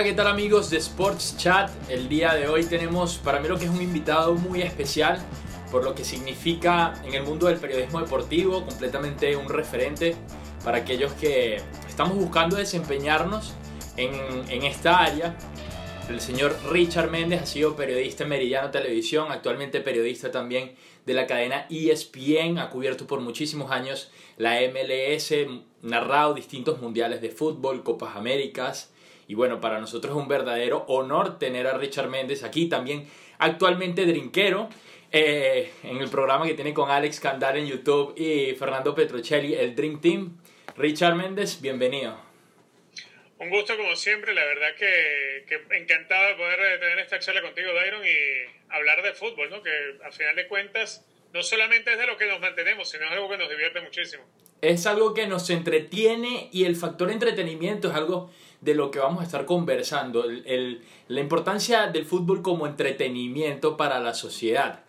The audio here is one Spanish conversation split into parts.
Hola, ¿qué tal amigos de Sports Chat? El día de hoy tenemos para mí lo que es un invitado muy especial por lo que significa en el mundo del periodismo deportivo, completamente un referente para aquellos que estamos buscando desempeñarnos en, en esta área. El señor Richard Méndez ha sido periodista en Meridiano Televisión, actualmente periodista también de la cadena ESPN, ha cubierto por muchísimos años la MLS, narrado distintos mundiales de fútbol, Copas Américas, y bueno, para nosotros es un verdadero honor tener a Richard Méndez aquí, también actualmente drinquero, eh, en el programa que tiene con Alex Candar en YouTube y Fernando Petrocelli, el Dream Team. Richard Méndez, bienvenido. Un gusto como siempre, la verdad que, que encantado de poder eh, tener esta charla contigo, Dairon, y hablar de fútbol, ¿no? que al final de cuentas no solamente es de lo que nos mantenemos, sino es algo que nos divierte muchísimo. Es algo que nos entretiene y el factor entretenimiento es algo de lo que vamos a estar conversando, el, la importancia del fútbol como entretenimiento para la sociedad.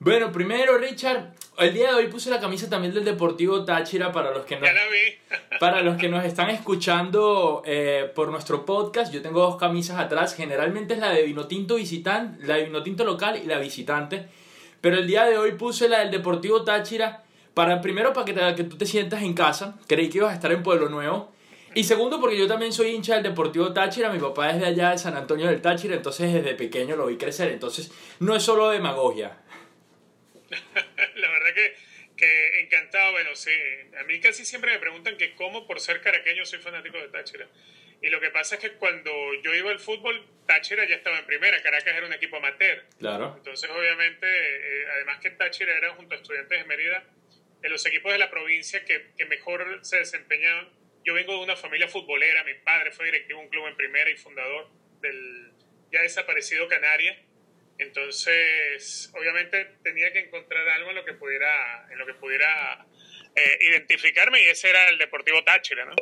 Bueno, primero, Richard, el día de hoy puse la camisa también del Deportivo Táchira para los que, para los que nos están escuchando eh, por nuestro podcast. Yo tengo dos camisas atrás, generalmente es la de Vinotinto visitante, la de Vinotinto local y la visitante. Pero el día de hoy puse la del Deportivo Táchira para primero para que, que tú te sientas en casa. Creí que ibas a estar en Pueblo Nuevo. Y segundo, porque yo también soy hincha del Deportivo Táchira, mi papá es de allá de San Antonio del Táchira, entonces desde pequeño lo vi crecer, entonces no es solo demagogia. La verdad que, que encantado, bueno, sí, a mí casi siempre me preguntan que cómo por ser caraqueño soy fanático de Táchira. Y lo que pasa es que cuando yo iba al fútbol, Táchira ya estaba en primera, Caracas era un equipo amateur. Claro. Entonces, obviamente, eh, además que Táchira era junto a estudiantes de Mérida, de los equipos de la provincia que, que mejor se desempeñaban yo vengo de una familia futbolera, mi padre fue directivo de un club en primera y fundador del ya desaparecido Canaria. Entonces, obviamente tenía que encontrar algo en lo que pudiera, en lo que pudiera eh, identificarme y ese era el Deportivo Táchira, ¿no?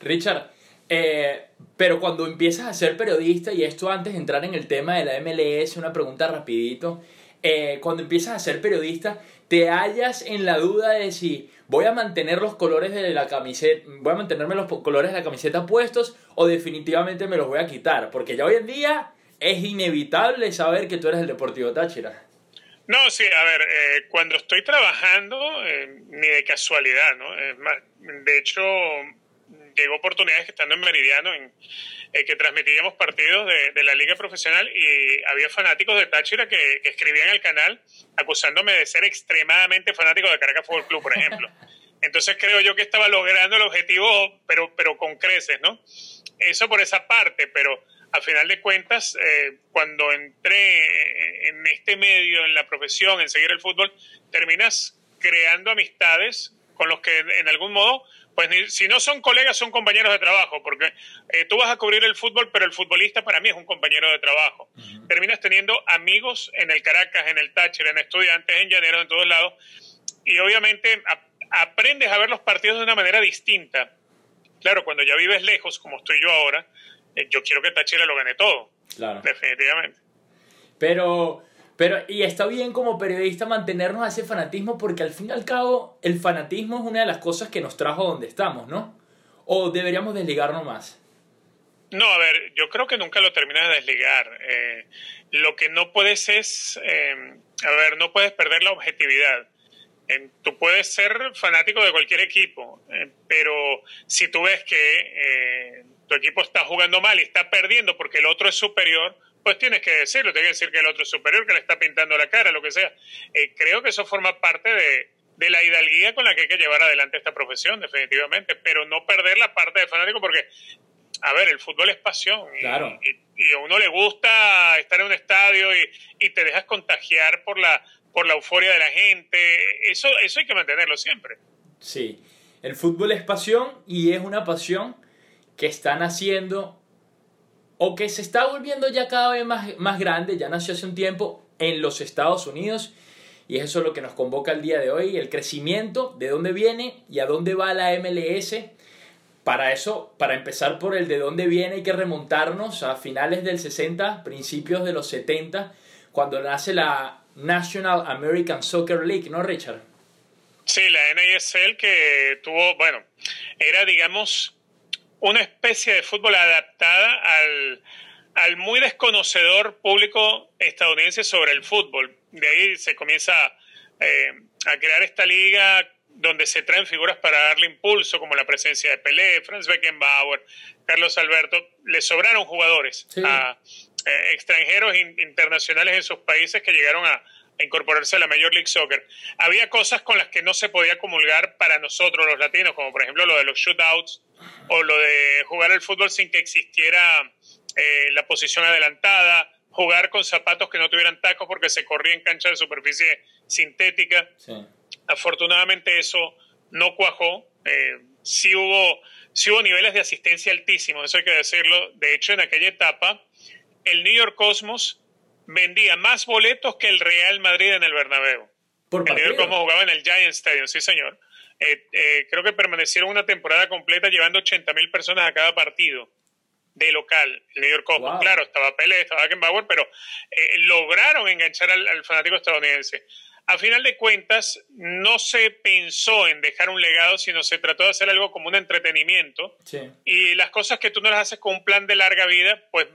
Richard, eh, pero cuando empiezas a ser periodista, y esto antes de entrar en el tema de la MLS, una pregunta rapidito, eh, cuando empiezas a ser periodista, te hallas en la duda de si voy a mantener los colores de la camiseta, voy a mantenerme los colores de la camiseta puestos o definitivamente me los voy a quitar, porque ya hoy en día es inevitable saber que tú eres el Deportivo Táchira. No, sí, a ver, eh, cuando estoy trabajando, eh, ni de casualidad, ¿no? Es más, de hecho, llegó oportunidades que estando en Meridiano, en, eh, que transmitíamos partidos de, de, la liga profesional y había fanáticos de Táchira que, que, escribían el canal acusándome de ser extremadamente fanático de Caracas Fútbol Club, por ejemplo. Entonces creo yo que estaba logrando el objetivo, pero, pero con creces, ¿no? Eso por esa parte, pero a final de cuentas, eh, cuando entré en este medio, en la profesión, en seguir el fútbol, terminas creando amistades con los que en algún modo pues si no son colegas, son compañeros de trabajo, porque eh, tú vas a cubrir el fútbol, pero el futbolista para mí es un compañero de trabajo. Terminas teniendo amigos en el Caracas, en el Táchira, en Estudiantes, en Llaneros, en todos lados, y obviamente aprendes a ver los partidos de una manera distinta. Claro, cuando ya vives lejos, como estoy yo ahora, eh, yo quiero que Táchira lo gane todo. Claro. Definitivamente. Pero pero, y está bien como periodista mantenernos a ese fanatismo porque al fin y al cabo el fanatismo es una de las cosas que nos trajo donde estamos, ¿no? ¿O deberíamos desligarnos más? No, a ver, yo creo que nunca lo terminas de desligar. Eh, lo que no puedes es, eh, a ver, no puedes perder la objetividad. Tú puedes ser fanático de cualquier equipo, eh, pero si tú ves que eh, tu equipo está jugando mal y está perdiendo porque el otro es superior, pues tienes que decirlo, tienes que decir que el otro es superior, que le está pintando la cara, lo que sea. Eh, creo que eso forma parte de, de, la hidalguía con la que hay que llevar adelante esta profesión, definitivamente, pero no perder la parte de fanático porque, a ver, el fútbol es pasión. Claro. Y, y, a uno le gusta estar en un estadio y, y, te dejas contagiar por la, por la euforia de la gente. Eso, eso hay que mantenerlo siempre. Sí, el fútbol es pasión y es una pasión que están haciendo o que se está volviendo ya cada vez más, más grande, ya nació hace un tiempo en los Estados Unidos y eso es lo que nos convoca el día de hoy, el crecimiento, de dónde viene y a dónde va la MLS. Para eso, para empezar por el de dónde viene, hay que remontarnos a finales del 60, principios de los 70, cuando nace la National American Soccer League, ¿no, Richard? Sí, la NASL que tuvo, bueno, era, digamos, una especie de fútbol adaptada al, al muy desconocedor público estadounidense sobre el fútbol. De ahí se comienza eh, a crear esta liga donde se traen figuras para darle impulso, como la presencia de Pelé, Franz Beckenbauer, Carlos Alberto. Le sobraron jugadores a eh, extranjeros internacionales en sus países que llegaron a, incorporarse a la Major League Soccer. Había cosas con las que no se podía comulgar para nosotros los latinos, como por ejemplo lo de los shootouts o lo de jugar al fútbol sin que existiera eh, la posición adelantada, jugar con zapatos que no tuvieran tacos porque se corría en cancha de superficie sintética. Afortunadamente eso no cuajó. Eh, sí, hubo, sí hubo niveles de asistencia altísimos, eso hay que decirlo. De hecho, en aquella etapa, el New York Cosmos vendía más boletos que el Real Madrid en el Bernabéu. el New York Cosmos jugaba en el Giant Stadium, sí señor. Eh, eh, creo que permanecieron una temporada completa llevando 80 mil personas a cada partido de local, el New York Cosmos. Claro, estaba Pelé, estaba Beckenbauer, pero eh, lograron enganchar al, fanático estadounidense. A final de cuentas, no se pensó en dejar un legado, sino se trató de hacer algo como un entretenimiento. Y las cosas que tú no las haces con un plan de larga vida, pues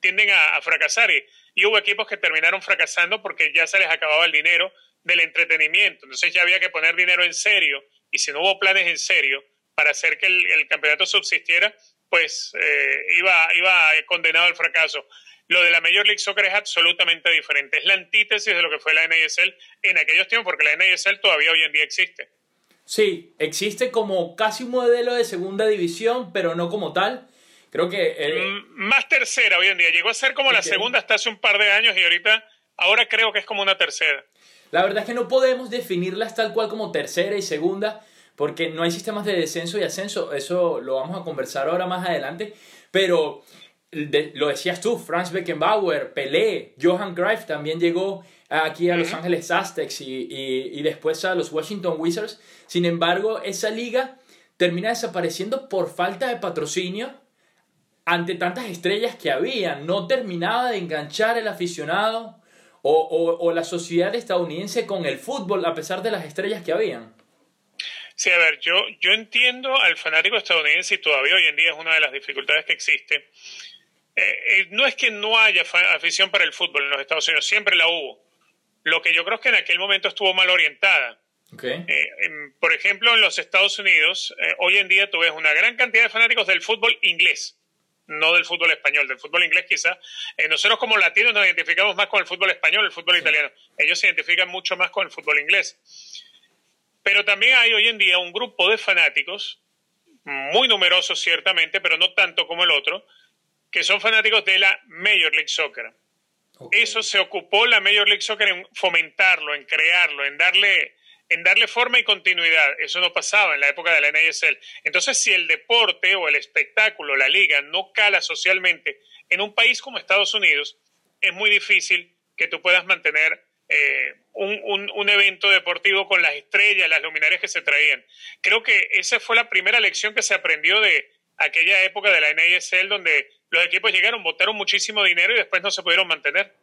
tienden a, fracasar. Y, hubo equipos que terminaron fracasando porque ya se les acababa el dinero del entretenimiento. Entonces ya había que poner dinero en serio. Y si no hubo planes en serio para hacer que el, campeonato subsistiera, pues eh, iba, iba condenado al fracaso. Lo de la Major League Soccer es absolutamente diferente. Es la antítesis de lo que fue la NASL en aquellos tiempos, porque la NASL todavía hoy en día existe. Sí, existe como casi un modelo de segunda división, pero no como tal. Creo que... Mm, más tercera hoy en día. Llegó a ser como la segunda hasta hace un par de años y ahorita, ahora creo que es como una tercera. La verdad es que no podemos definirlas tal cual como tercera y segunda, porque no hay sistemas de descenso y ascenso. Eso lo vamos a conversar ahora más adelante. Pero lo decías tú, Franz Beckenbauer, Pelé, Johan Greif también llegó aquí a Los Ángeles Aztecs y, y, y después a los Washington Wizards. Sin embargo, esa liga termina desapareciendo por falta de patrocinio ante tantas estrellas que había, no terminaba de enganchar el aficionado o, la sociedad estadounidense con el fútbol a pesar de las estrellas que habían. Sí, a ver, yo, yo entiendo al fanático estadounidense y todavía hoy en día es una de las dificultades que existe. Eh, eh, no es que no haya afición para el fútbol en los Estados Unidos, siempre la hubo. Lo que yo creo es que en aquel momento estuvo mal orientada. Eh, por ejemplo, en los Estados Unidos, hoy en día tú ves una gran cantidad de fanáticos del fútbol inglés no del fútbol español, del fútbol inglés quizás. Eh, nosotros como latinos nos identificamos más con el fútbol español, el fútbol italiano. Ellos se identifican mucho más con el fútbol inglés. Pero también hay hoy en día un grupo de fanáticos, muy numerosos ciertamente, pero no tanto como el otro, que son fanáticos de la Major League Soccer. Eso se ocupó la Major League Soccer en fomentarlo, en crearlo, en darle en darle forma y continuidad. Eso no pasaba en la época de la NASL. Entonces, si el deporte o el espectáculo, la liga, no cala socialmente en un país como Estados Unidos, es muy difícil que tú puedas mantener eh, un, un, evento deportivo con las estrellas, las luminarias que se traían. Creo que esa fue la primera lección que se aprendió de aquella época de la NASL, donde los equipos llegaron, botaron muchísimo dinero y después no se pudieron mantener.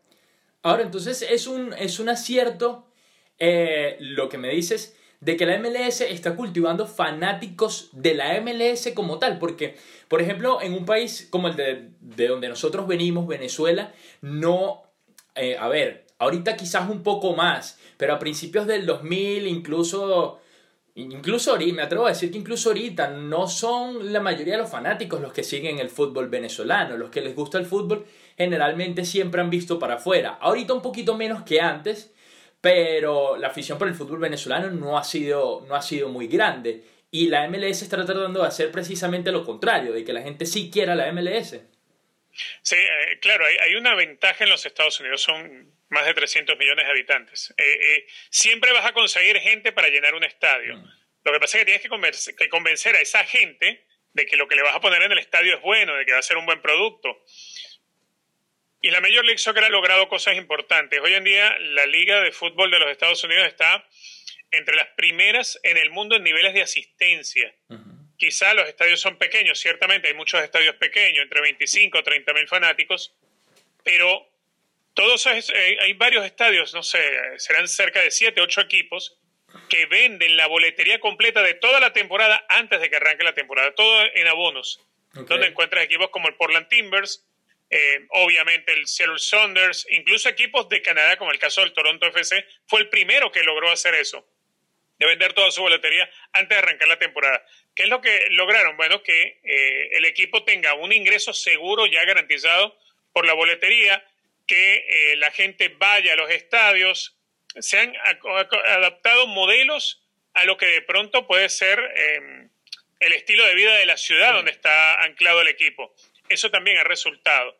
Ahora, entonces es un, es un acierto eh, lo que me dices de que la MLS está cultivando fanáticos de la MLS como tal, porque, por ejemplo, en un país como el de, de donde nosotros venimos, Venezuela, no, eh, a ver, ahorita quizás un poco más, pero a principios del 2000, incluso, incluso ahorita, me atrevo a decir que incluso ahorita no son la mayoría de los fanáticos los que siguen el fútbol venezolano, los que les gusta el fútbol generalmente siempre han visto para afuera, ahorita un poquito menos que antes, pero la afición por el fútbol venezolano no ha sido, no ha sido muy grande. Y la MLS está tratando de hacer precisamente lo contrario, de que la gente sí quiera la MLS. Sí, eh, claro, hay, una ventaja en los Estados Unidos, son más de 300 millones de habitantes. Eh, eh, siempre vas a conseguir gente para llenar un estadio. Mm. Lo que pasa es que tienes que convencer, que convencer a esa gente de que lo que le vas a poner en el estadio es bueno, de que va a ser un buen producto. Y la Major League Soccer ha logrado cosas importantes. Hoy en día la Liga de Fútbol de los Estados Unidos está entre las primeras en el mundo en niveles de asistencia. Quizá los estadios son pequeños, ciertamente hay muchos estadios pequeños, entre 25 o 30 mil fanáticos, pero todos eh, hay varios estadios, no sé, serán cerca de 7, 8 equipos que venden la boletería completa de toda la temporada antes de que arranque la temporada, todo en abonos. donde encuentras equipos como el Portland Timbers, eh, obviamente el Seattle Saunders, incluso equipos de Canadá, como el caso del Toronto FC, fue el primero que logró hacer eso, de vender toda su boletería antes de arrancar la temporada. ¿Qué es lo que lograron? Bueno, que eh, el equipo tenga un ingreso seguro ya garantizado por la boletería, que eh, la gente vaya a los estadios, se han adaptado modelos a lo que de pronto puede ser em, el estilo de vida de la ciudad donde está anclado el equipo. Eso también ha resultado.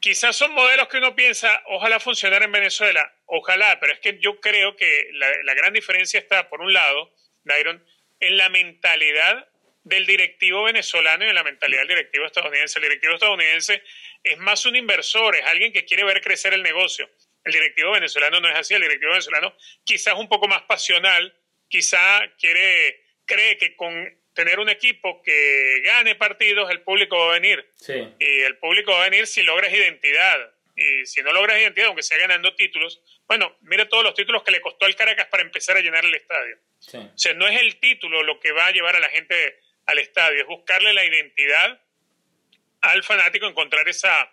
Quizás son modelos que uno piensa, ojalá funcionara en Venezuela, ojalá, pero es que yo creo que la, gran diferencia está, por un lado, Dairon, en la mentalidad del directivo venezolano y en la mentalidad del directivo estadounidense. El directivo estadounidense es más un inversor, es alguien que quiere ver crecer el negocio. El directivo venezolano no es así, el directivo venezolano quizás un poco más pasional, quizá quiere, cree que con tener un equipo que gane partidos, el público va a venir. Y el público va a venir si logras identidad. Y si no logras identidad, aunque sea ganando títulos, bueno, mire todos los títulos que le costó al Caracas para empezar a llenar el estadio. O sea, no es el título lo que va a llevar a la gente al estadio, es buscarle la identidad al fanático, encontrar esa,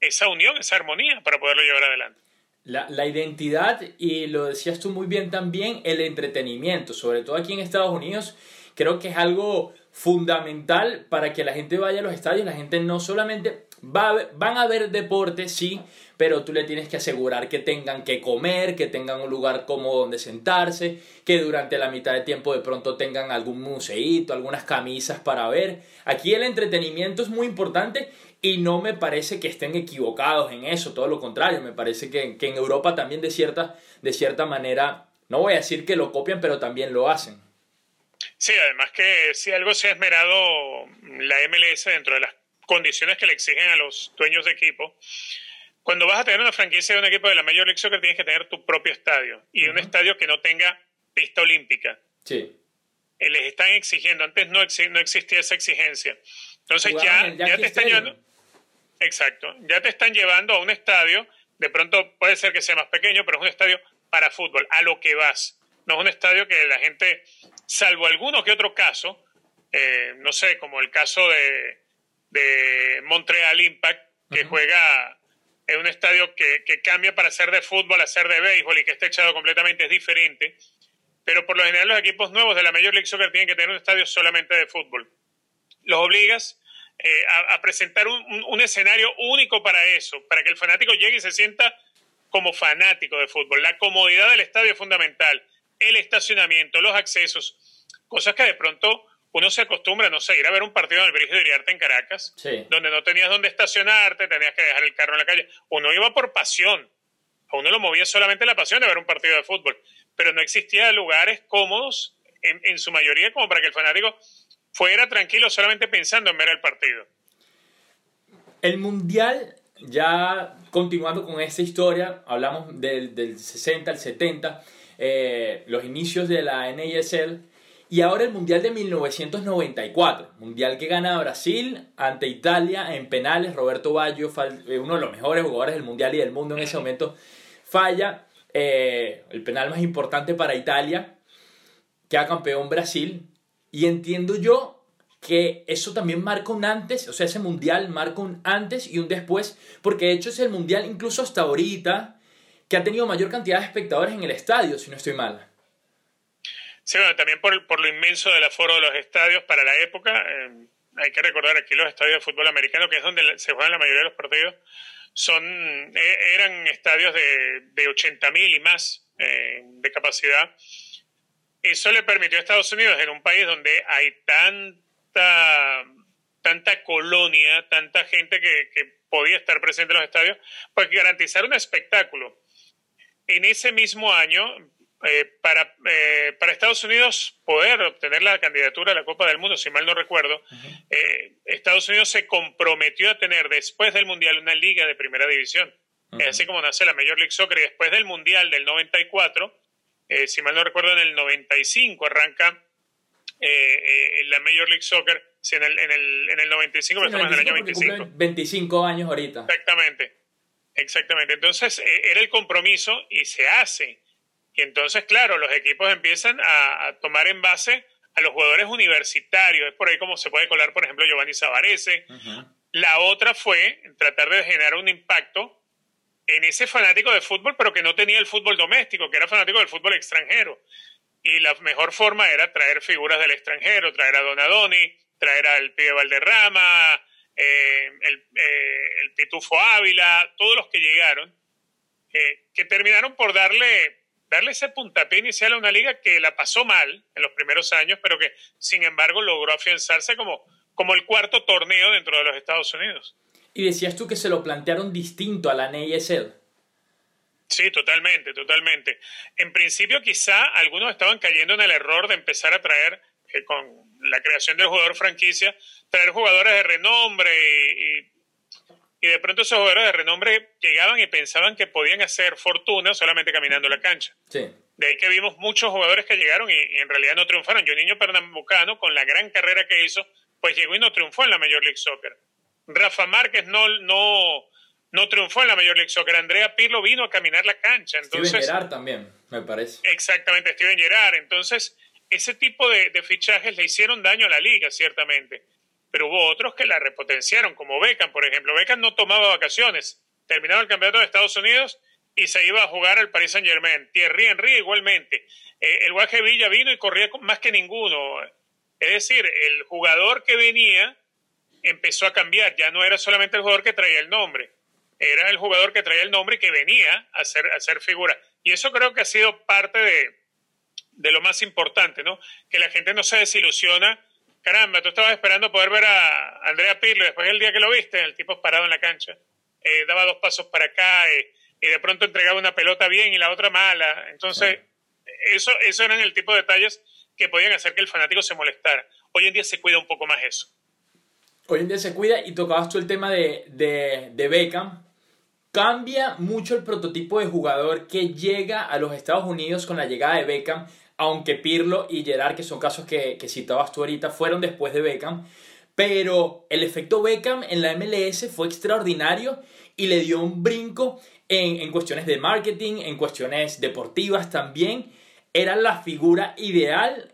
esa unión, esa armonía para poderlo llevar adelante. La, la, identidad y lo decías tú muy bien también, el entretenimiento, sobre todo aquí en Estados Unidos, creo que es algo fundamental para que la gente vaya a los estadios, la gente no solamente va van a ver deporte, sí, pero tú le tienes que asegurar que tengan que comer, que tengan un lugar cómodo donde sentarse, que durante la mitad de tiempo de pronto tengan algún museíto, algunas camisas para ver. Aquí el entretenimiento es muy importante y no me parece que estén equivocados en eso, todo lo contrario, me parece que, en Europa también de cierta, de cierta manera, no voy a decir que lo copian, pero también lo hacen. Sí, además que si algo se ha esmerado la MLS dentro de las condiciones que le exigen a los dueños de equipo, cuando vas a tener una franquicia de un equipo de la Major League Soccer tienes que tener tu propio estadio y un estadio que no tenga pista olímpica. Sí. Eh, les están exigiendo, antes no, no existía esa exigencia. Entonces ya, ya te están llevando Exacto. Ya te están llevando a un estadio, de pronto puede ser que sea más pequeño, pero es un estadio para fútbol, a lo que vas. No es un estadio que la gente, salvo alguno que otro caso, eh, no sé, como el caso de, de Montreal Impact, que juega en un estadio que, que, cambia para ser de fútbol a ser de béisbol y que está echado completamente, es diferente. Pero por lo general los equipos nuevos de la Major League Soccer tienen que tener un estadio solamente de fútbol. Los obligas eh, a, presentar un, escenario único para eso, para que el fanático llegue y se sienta como fanático de fútbol. La comodidad del estadio es fundamental, el estacionamiento, los accesos, cosas que de pronto uno se acostumbra, no sé, ir a ver un partido en el Brigio de Iriarte en Caracas, donde no tenías dónde estacionarte, tenías que dejar el carro en la calle. Uno iba por pasión, a uno lo movía solamente la pasión de ver un partido de fútbol, pero no existía lugares cómodos en, en su mayoría como para que el fanático fuera tranquilo solamente pensando en ver el partido. El Mundial, ya continuando con esta historia, hablamos del, del 60 al 70, eh, los inicios de la NASL, y ahora el Mundial de 1994, Mundial que gana Brasil ante Italia en penales, Roberto Baggio, eh, uno de los mejores jugadores del Mundial y del mundo en ese momento, falla eh, el penal más importante para Italia, queda campeón Brasil, y entiendo yo que eso también marca un antes, o sea, ese mundial marca un antes y un después, porque de hecho es el mundial incluso hasta ahorita que ha tenido mayor cantidad de espectadores en el estadio, si no estoy mal. Sí, bueno, también por, por lo inmenso del aforo de los estadios para la época. Eh, hay que recordar aquí los estadios de fútbol americano, que es donde se juegan la mayoría de los partidos, son, eh, eran estadios de, de 80.000 y más eh, de capacidad eso le permitió a Estados Unidos, en un país donde hay tanta, tanta colonia, tanta gente que, podía estar presente en los estadios, pues garantizar un espectáculo. En ese mismo año, eh, para, eh, para, Estados Unidos poder obtener la candidatura a la Copa del Mundo, si mal no recuerdo, eh, Estados Unidos se comprometió a tener después del Mundial una liga de primera división. Es así como nace la Major League Soccer y después del Mundial del 94 eh, si mal no recuerdo, en el 95 arranca eh, eh, la Major League Soccer, en, el, en, el, en el 95, pero estamos en el año 25. 25 años ahorita. Exactamente, exactamente. Entonces era el compromiso y se hace. Y entonces, claro, los equipos empiezan a, tomar en base a los jugadores universitarios. Es por ahí como se puede colar, por ejemplo, Giovanni Savarese. La otra fue tratar de generar un impacto en ese fanático de fútbol, pero que no tenía el fútbol doméstico, que era fanático del fútbol extranjero. Y la mejor forma era traer figuras del extranjero, traer a Donadoni, traer al Pide Valderrama, eh, el, eh, el, Pitufo Ávila, todos los que llegaron, eh, que terminaron por darle, darle ese puntapié inicial a una liga que la pasó mal en los primeros años, pero que sin embargo logró afianzarse como, como el cuarto torneo dentro de los Estados Unidos. Y decías tú que se lo plantearon distinto a la NASL. Sí, totalmente, totalmente. En principio quizá algunos estaban cayendo en el error de empezar a traer, eh, con la creación del jugador franquicia, traer jugadores de renombre y, y, de pronto esos jugadores de renombre llegaban y pensaban que podían hacer fortuna solamente caminando la cancha. Sí. De ahí que vimos muchos jugadores que llegaron y, en realidad no triunfaron. Yo, niño pernambucano, con la gran carrera que hizo, pues llegó y no triunfó en la Major League Soccer. Rafa Márquez no, no, no triunfó en la Major League Soccer. Andrea Pirlo vino a caminar la cancha. Entonces, Steven Gerrard también, me parece. Exactamente, Steven Gerrard. Entonces, ese tipo de, de, fichajes le hicieron daño a la liga, ciertamente. Pero hubo otros que la repotenciaron, como Beckham, por ejemplo. Beckham no tomaba vacaciones. Terminaba el campeonato de Estados Unidos y se iba a jugar al Paris Saint Germain. Thierry Henry igualmente. Eh, el Guaje Villa vino y corría más que ninguno. Es decir, el jugador que venía empezó a cambiar. Ya no era solamente el jugador que traía el nombre, era el jugador que traía el nombre y que venía a ser, a figura. Y eso creo que ha sido parte de, de lo más importante, ¿no? Que la gente no se desilusiona. Caramba, tú estabas esperando poder ver a Andrea Pirlo, después el día que lo viste, el tipo parado en la cancha, eh, daba dos pasos para acá eh, y de pronto entregaba una pelota bien y la otra mala. Entonces, eso, eso eran el tipo de detalles que podían hacer que el fanático se molestara. Hoy en día se cuida un poco más eso. Hoy en día se cuida y tocabas tú el tema de, de, de Beckham. Cambia mucho el prototipo de jugador que llega a los Estados Unidos con la llegada de Beckham, aunque Pirlo y Gerard, que son casos que, que citabas tú ahorita, fueron después de Beckham. Pero el efecto Beckham en la MLS fue extraordinario y le dio un brinco en, en, cuestiones de marketing, en cuestiones deportivas también. Era la figura ideal,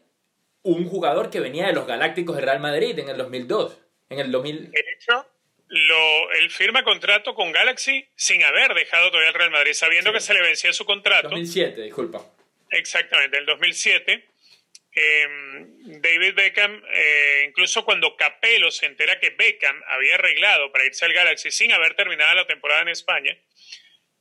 un jugador que venía de los Galácticos de Real Madrid en el 2002 en el 2000. De hecho, lo, él firma contrato con Galaxy sin haber dejado todavía el Real Madrid, sabiendo sí. que se le vencía su contrato. 2007, disculpa. Exactamente, el 2007. Eh, David Beckham, eh, incluso cuando Capello se entera que Beckham había arreglado para irse al Galaxy sin haber terminado la temporada en España,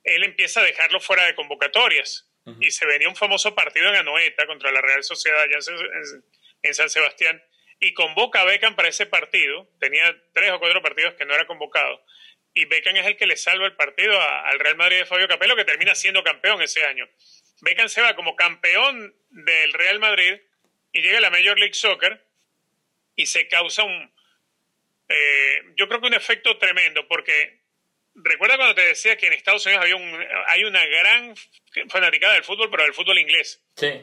él empieza a dejarlo fuera de convocatorias. Uh -huh. Y se venía un famoso partido en Anoeta contra la Real Sociedad allá en, en San Sebastián y convoca a Beckham para ese partido. Tenía tres o cuatro partidos que no era convocado. Y Beckham es el que le salva el partido a, al Real Madrid de Fabio Capello, que termina siendo campeón ese año. Beckham se va como campeón del Real Madrid y llega a la Major League Soccer y se causa un, eh, yo creo que un efecto tremendo, porque recuerda cuando te decía que en Estados Unidos había un, hay una gran fanaticada del fútbol, pero del fútbol inglés. Sí.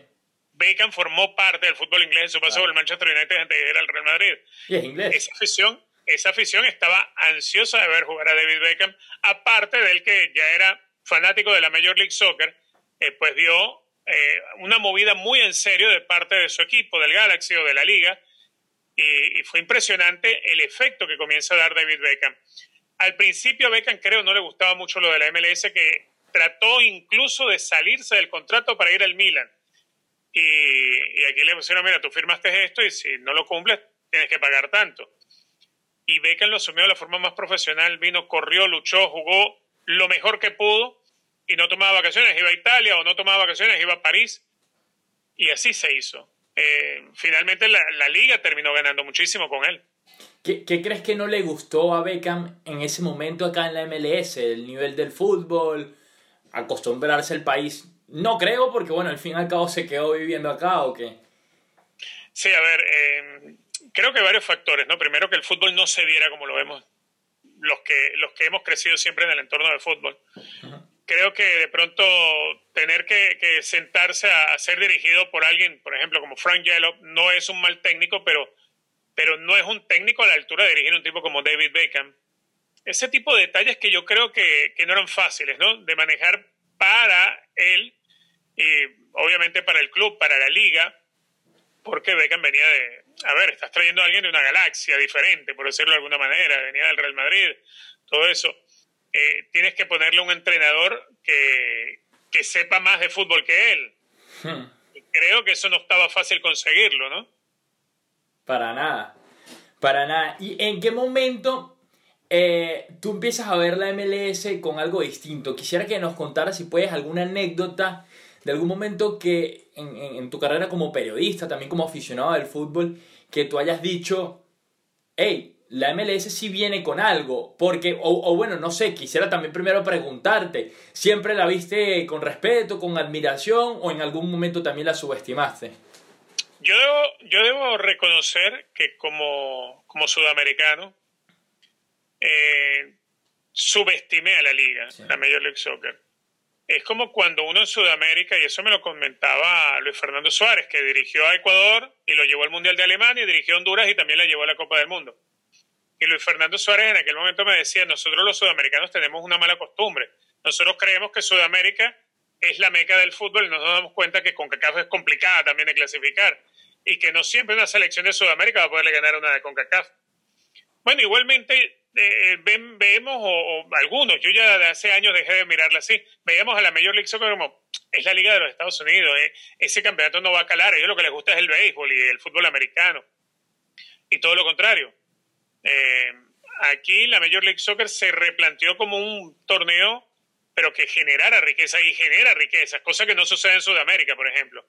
Beckham formó parte del fútbol inglés en su paso por el Manchester United antes de ir al Real Madrid. Y es inglés. Esa afición, esa afición estaba ansiosa de ver jugar a David Beckham, aparte del que ya era fanático de la Major League Soccer, eh, pues dio eh, una movida muy en serio de parte de su equipo, del Galaxy o de la liga, y, fue impresionante el efecto que comienza a dar David Beckham. Al principio Beckham creo no le gustaba mucho lo de la MLS, que trató incluso de salirse del contrato para ir al Milan y, y, aquí le pusieron, mira, tú firmaste esto y si no lo cumples, tienes que pagar tanto. Y Beckham lo asumió de la forma más profesional, vino, corrió, luchó, jugó lo mejor que pudo y no tomaba vacaciones, iba a Italia o no tomaba vacaciones, iba a París y así se hizo. Eh, finalmente la, la, liga terminó ganando muchísimo con él. ¿Qué, ¿Qué, crees que no le gustó a Beckham en ese momento acá en la MLS? El nivel del fútbol, acostumbrarse al país no creo, porque bueno, al fin y al cabo se quedó viviendo acá o qué. Sí, a ver, eh, creo que varios factores, ¿no? Primero que el fútbol no se viera como lo vemos los que, los que hemos crecido siempre en el entorno del fútbol. Uh -huh. Creo que de pronto tener que, que sentarse a, ser dirigido por alguien, por ejemplo, como Frank Yellow, no es un mal técnico, pero, pero no es un técnico a la altura de dirigir un tipo como David Beckham. Ese tipo de detalles que yo creo que, que no eran fáciles, ¿no? De manejar para él y obviamente para el club, para la liga, porque Beckham venía de, a ver, estás trayendo a alguien de una galaxia diferente, por decirlo de alguna manera, venía del Real Madrid, todo eso. Eh, tienes que ponerle un entrenador que, que sepa más de fútbol que él. Hmm. Creo que eso no estaba fácil conseguirlo, ¿no? Para nada, para nada. ¿Y en qué momento eh, tú empiezas a ver la MLS con algo distinto? Quisiera que nos contaras si puedes alguna anécdota de algún momento que en, en, tu carrera como periodista, también como aficionado del fútbol, que tú hayas dicho, hey, la MLS sí viene con algo, porque, o, bueno, no sé, quisiera también primero preguntarte, ¿siempre la viste con respeto, con admiración o en algún momento también la subestimaste? Yo debo, yo debo reconocer que como, como sudamericano eh, subestimé a la liga, la Major League Soccer. Es como cuando uno en Sudamérica, y eso me lo comentaba Luis Fernando Suárez, que dirigió a Ecuador y lo llevó al Mundial de Alemania, y dirigió a Honduras y también la llevó a la Copa del Mundo. Y Luis Fernando Suárez en aquel momento me decía, nosotros los sudamericanos tenemos una mala costumbre. Nosotros creemos que Sudamérica es la meca del fútbol y nos damos cuenta que CONCACAF es complicada también de clasificar y que no siempre una selección de Sudamérica va a poderle ganar una de CONCACAF. Bueno, igualmente eh, vemos, o, algunos, yo ya de hace años dejé de mirarla así, veíamos a la Major League Soccer como, es la Liga de los Estados Unidos, eh, ese campeonato no va a calar, a ellos lo que les gusta es el béisbol y el fútbol americano. Y todo lo contrario. Eh, aquí la Major League Soccer se replanteó como un torneo, pero que generara riqueza y genera riqueza, cosa que no sucede en Sudamérica, por ejemplo.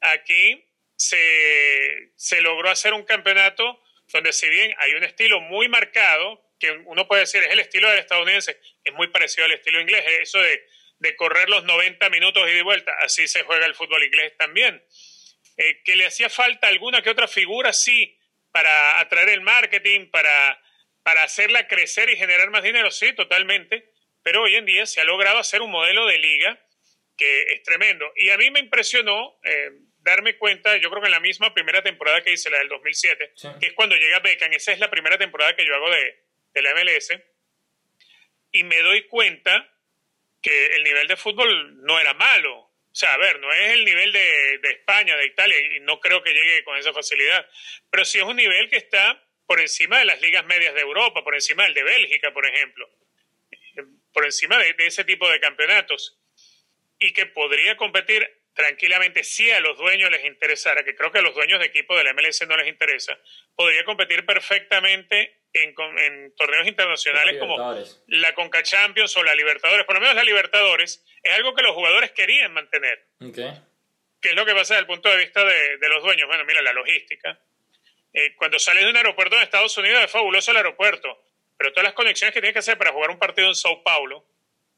Aquí se, se logró hacer un campeonato donde si bien hay un estilo muy marcado, que uno puede decir es el estilo del estadounidense, es muy parecido al estilo inglés, eso de, de correr los 90 minutos y de vuelta, así se juega el fútbol inglés también. Eh, que le hacía falta alguna que otra figura, sí, para atraer el marketing, para, para hacerla crecer y generar más dinero, sí, totalmente, pero hoy en día se ha logrado hacer un modelo de liga que es tremendo. Y a mí me impresionó eh, darme cuenta, yo creo que en la misma primera temporada que hice, la del 2007, que es cuando llega Beckham, esa es la primera temporada que yo hago de, de la MLS, y me doy cuenta que el nivel de fútbol no era malo. O sea, a ver, no es el nivel de, de, España, de Italia, y no creo que llegue con esa facilidad, pero sí es un nivel que está por encima de las ligas medias de Europa, por encima del de Bélgica, por ejemplo, por encima de, de ese tipo de campeonatos, y que podría competir tranquilamente, si a los dueños les interesara, que creo que a los dueños de equipo de la MLS no les interesa, podría competir perfectamente en, torneos internacionales como la Conca Champions o la Libertadores. Por lo menos la Libertadores es algo que los jugadores querían mantener. ¿Qué es lo que pasa desde el punto de vista de, los dueños? Bueno, mira, la logística. Eh, cuando sales de un aeropuerto en Estados Unidos es fabuloso el aeropuerto, pero todas las conexiones que tienes que hacer para jugar un partido en Sao Paulo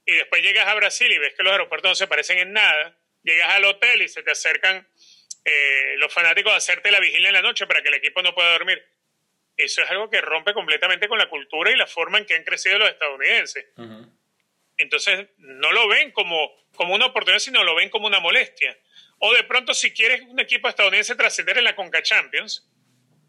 y después llegas a Brasil y ves que los aeropuertos no se parecen en nada llegas al hotel y se te acercan eh, los fanáticos a hacerte la vigilia en la noche para que el equipo no pueda dormir. Eso es algo que rompe completamente con la cultura y la forma en que han crecido los estadounidenses. Entonces, no lo ven como, como una oportunidad, sino lo ven como una molestia. O de pronto, si quieres un equipo estadounidense trascender en la Conca Champions,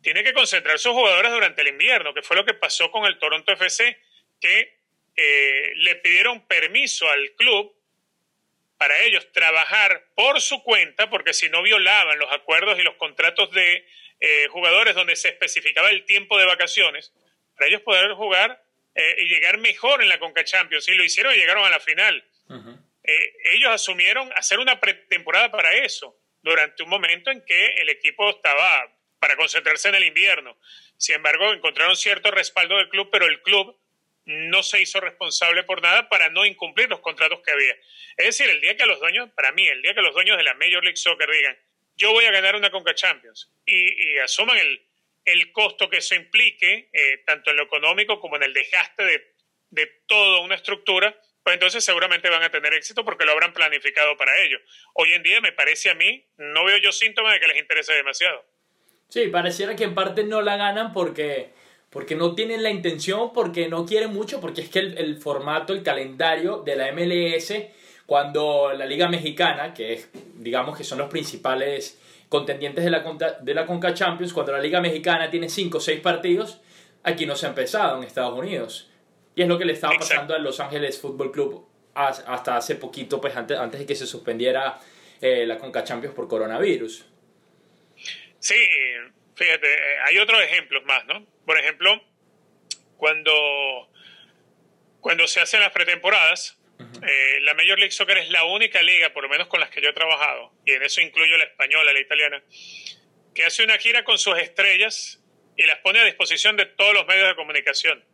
tiene que concentrar sus jugadores durante el invierno, que fue lo que pasó con el Toronto FC, que eh, le pidieron permiso al club para ellos trabajar por su cuenta, porque si no violaban los acuerdos y los contratos de eh, jugadores donde se especificaba el tiempo de vacaciones, para ellos poder jugar eh, y llegar mejor en la Conca Champions. Y lo hicieron y llegaron a la final. Eh, ellos asumieron hacer una pretemporada para eso, durante un momento en que el equipo estaba para concentrarse en el invierno. Sin embargo, encontraron cierto respaldo del club, pero el club no se hizo responsable por nada para no incumplir los contratos que había. Es decir, el día que los dueños, para mí, el día que los dueños de la Major League Soccer digan, yo voy a ganar una Conca Champions y, asuman el, el, costo que eso implique, eh, tanto en lo económico como en el desgaste de, de toda una estructura, pues entonces seguramente van a tener éxito porque lo habrán planificado para ello. Hoy en día me parece a mí, no veo yo síntomas de que les interese demasiado. Sí, pareciera que en parte no la ganan porque porque no tienen la intención, porque no quieren mucho, porque es que el, formato, el calendario de la MLS, cuando la Liga Mexicana, que es, digamos que son los principales contendientes de la, de la Conca Champions, cuando la Liga Mexicana tiene 5 o 6 partidos, aquí no se ha empezado en Estados Unidos. Y es lo que le estaba pasando al Los Ángeles Football Club hasta hace poquito, pues antes, antes de que se suspendiera eh, la Conca Champions por coronavirus. Sí, fíjate, eh, hay otros ejemplos más, ¿no? Por ejemplo, cuando, cuando se hacen las pretemporadas, eh, la Major League Soccer es la única liga, por lo menos con las que yo he trabajado, y en eso incluyo la española, la italiana, que hace una gira con sus estrellas y las pone a disposición de todos los medios de comunicación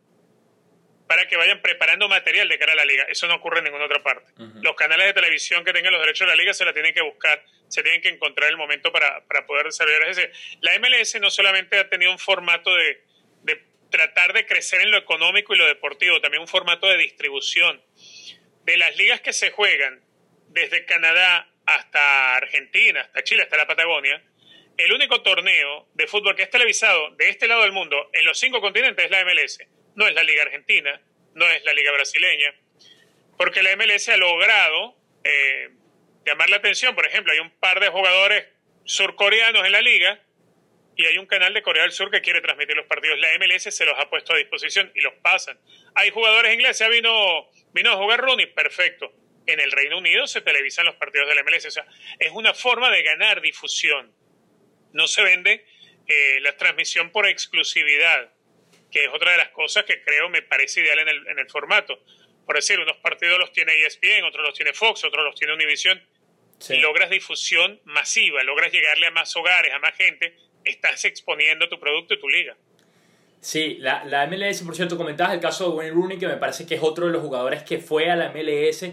para que vayan preparando material de cara a la liga. Eso no ocurre en ninguna otra parte. Los canales de televisión que tengan los derechos de la liga se la tienen que buscar, se tienen que encontrar el momento para, para poder desarrollar. Es decir, la MLS no solamente ha tenido un formato de, de tratar de crecer en lo económico y lo deportivo, también un formato de distribución. De las ligas que se juegan, desde Canadá hasta Argentina, hasta Chile, hasta la Patagonia, el único torneo de fútbol que es televisado de este lado del mundo en los cinco continentes es la MLS no es la Liga Argentina, no es la Liga Brasileña, porque la MLS ha logrado eh, llamar la atención. Por ejemplo, hay un par de jugadores surcoreanos en la liga y hay un canal de Corea del Sur que quiere transmitir los partidos. La MLS se los ha puesto a disposición y los pasan. Hay jugadores ingleses, vino, vino a jugar Rooney, perfecto. En el Reino Unido se televisan los partidos de la MLS. O sea, es una forma de ganar difusión. No se vende eh, la transmisión por exclusividad que es otra de las cosas que creo me parece ideal en el, en el formato. Por decir, unos partidos los tiene ESPN, otros los tiene Fox, otros los tiene Univision. Y logras difusión masiva, logras llegarle a más hogares, a más gente, estás exponiendo tu producto y tu liga. Sí, la, la MLS, por cierto, comentabas el caso de Wayne Rooney, que me parece que es otro de los jugadores que fue a la MLS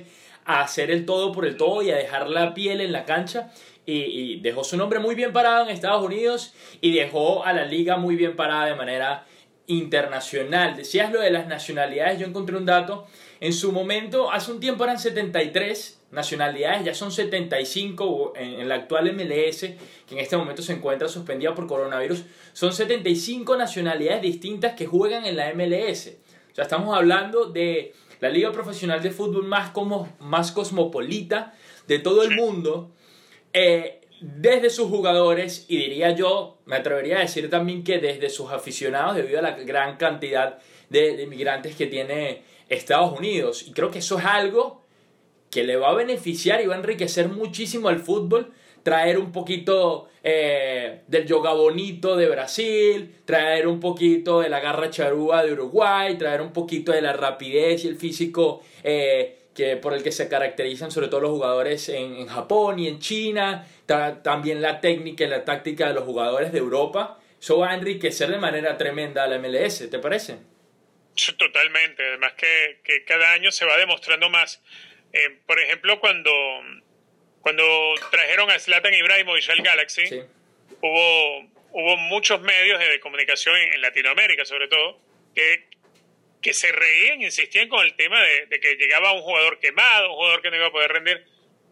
a hacer el todo por el todo y a dejar la piel en la cancha. Y, y, dejó su nombre muy bien parado en Estados Unidos y dejó a la liga muy bien parada de manera internacional. Decías lo de las nacionalidades, yo encontré un dato. En su momento, hace un tiempo eran 73 nacionalidades, ya son 75 en, en la actual MLS, que en este momento se encuentra suspendida por coronavirus. Son 75 nacionalidades distintas que juegan en la MLS. O sea, estamos hablando de la liga profesional de fútbol más, como, más cosmopolita de todo el mundo. Eh, desde sus jugadores y diría yo, me atrevería a decir también que desde sus aficionados debido a la gran cantidad de, inmigrantes que tiene Estados Unidos. Y creo que eso es algo que le va a beneficiar y va a enriquecer muchísimo al fútbol. Traer un poquito eh, del yoga bonito de Brasil, traer un poquito de la garra charúa de Uruguay, traer un poquito de la rapidez y el físico eh, que, por el que se caracterizan sobre todo los jugadores en, Japón y en China, también la técnica y la táctica de los jugadores de Europa. Eso va a enriquecer de manera tremenda a la MLS, ¿te parece? Totalmente, además que, que cada año se va demostrando más. Eh, por ejemplo, cuando, cuando trajeron a Zlatan Ibrahimovic al Galaxy, hubo, hubo muchos medios de comunicación en, Latinoamérica, sobre todo, que, que se reían, insistían con el tema de, de, que llegaba un jugador quemado, un jugador que no iba a poder rendir.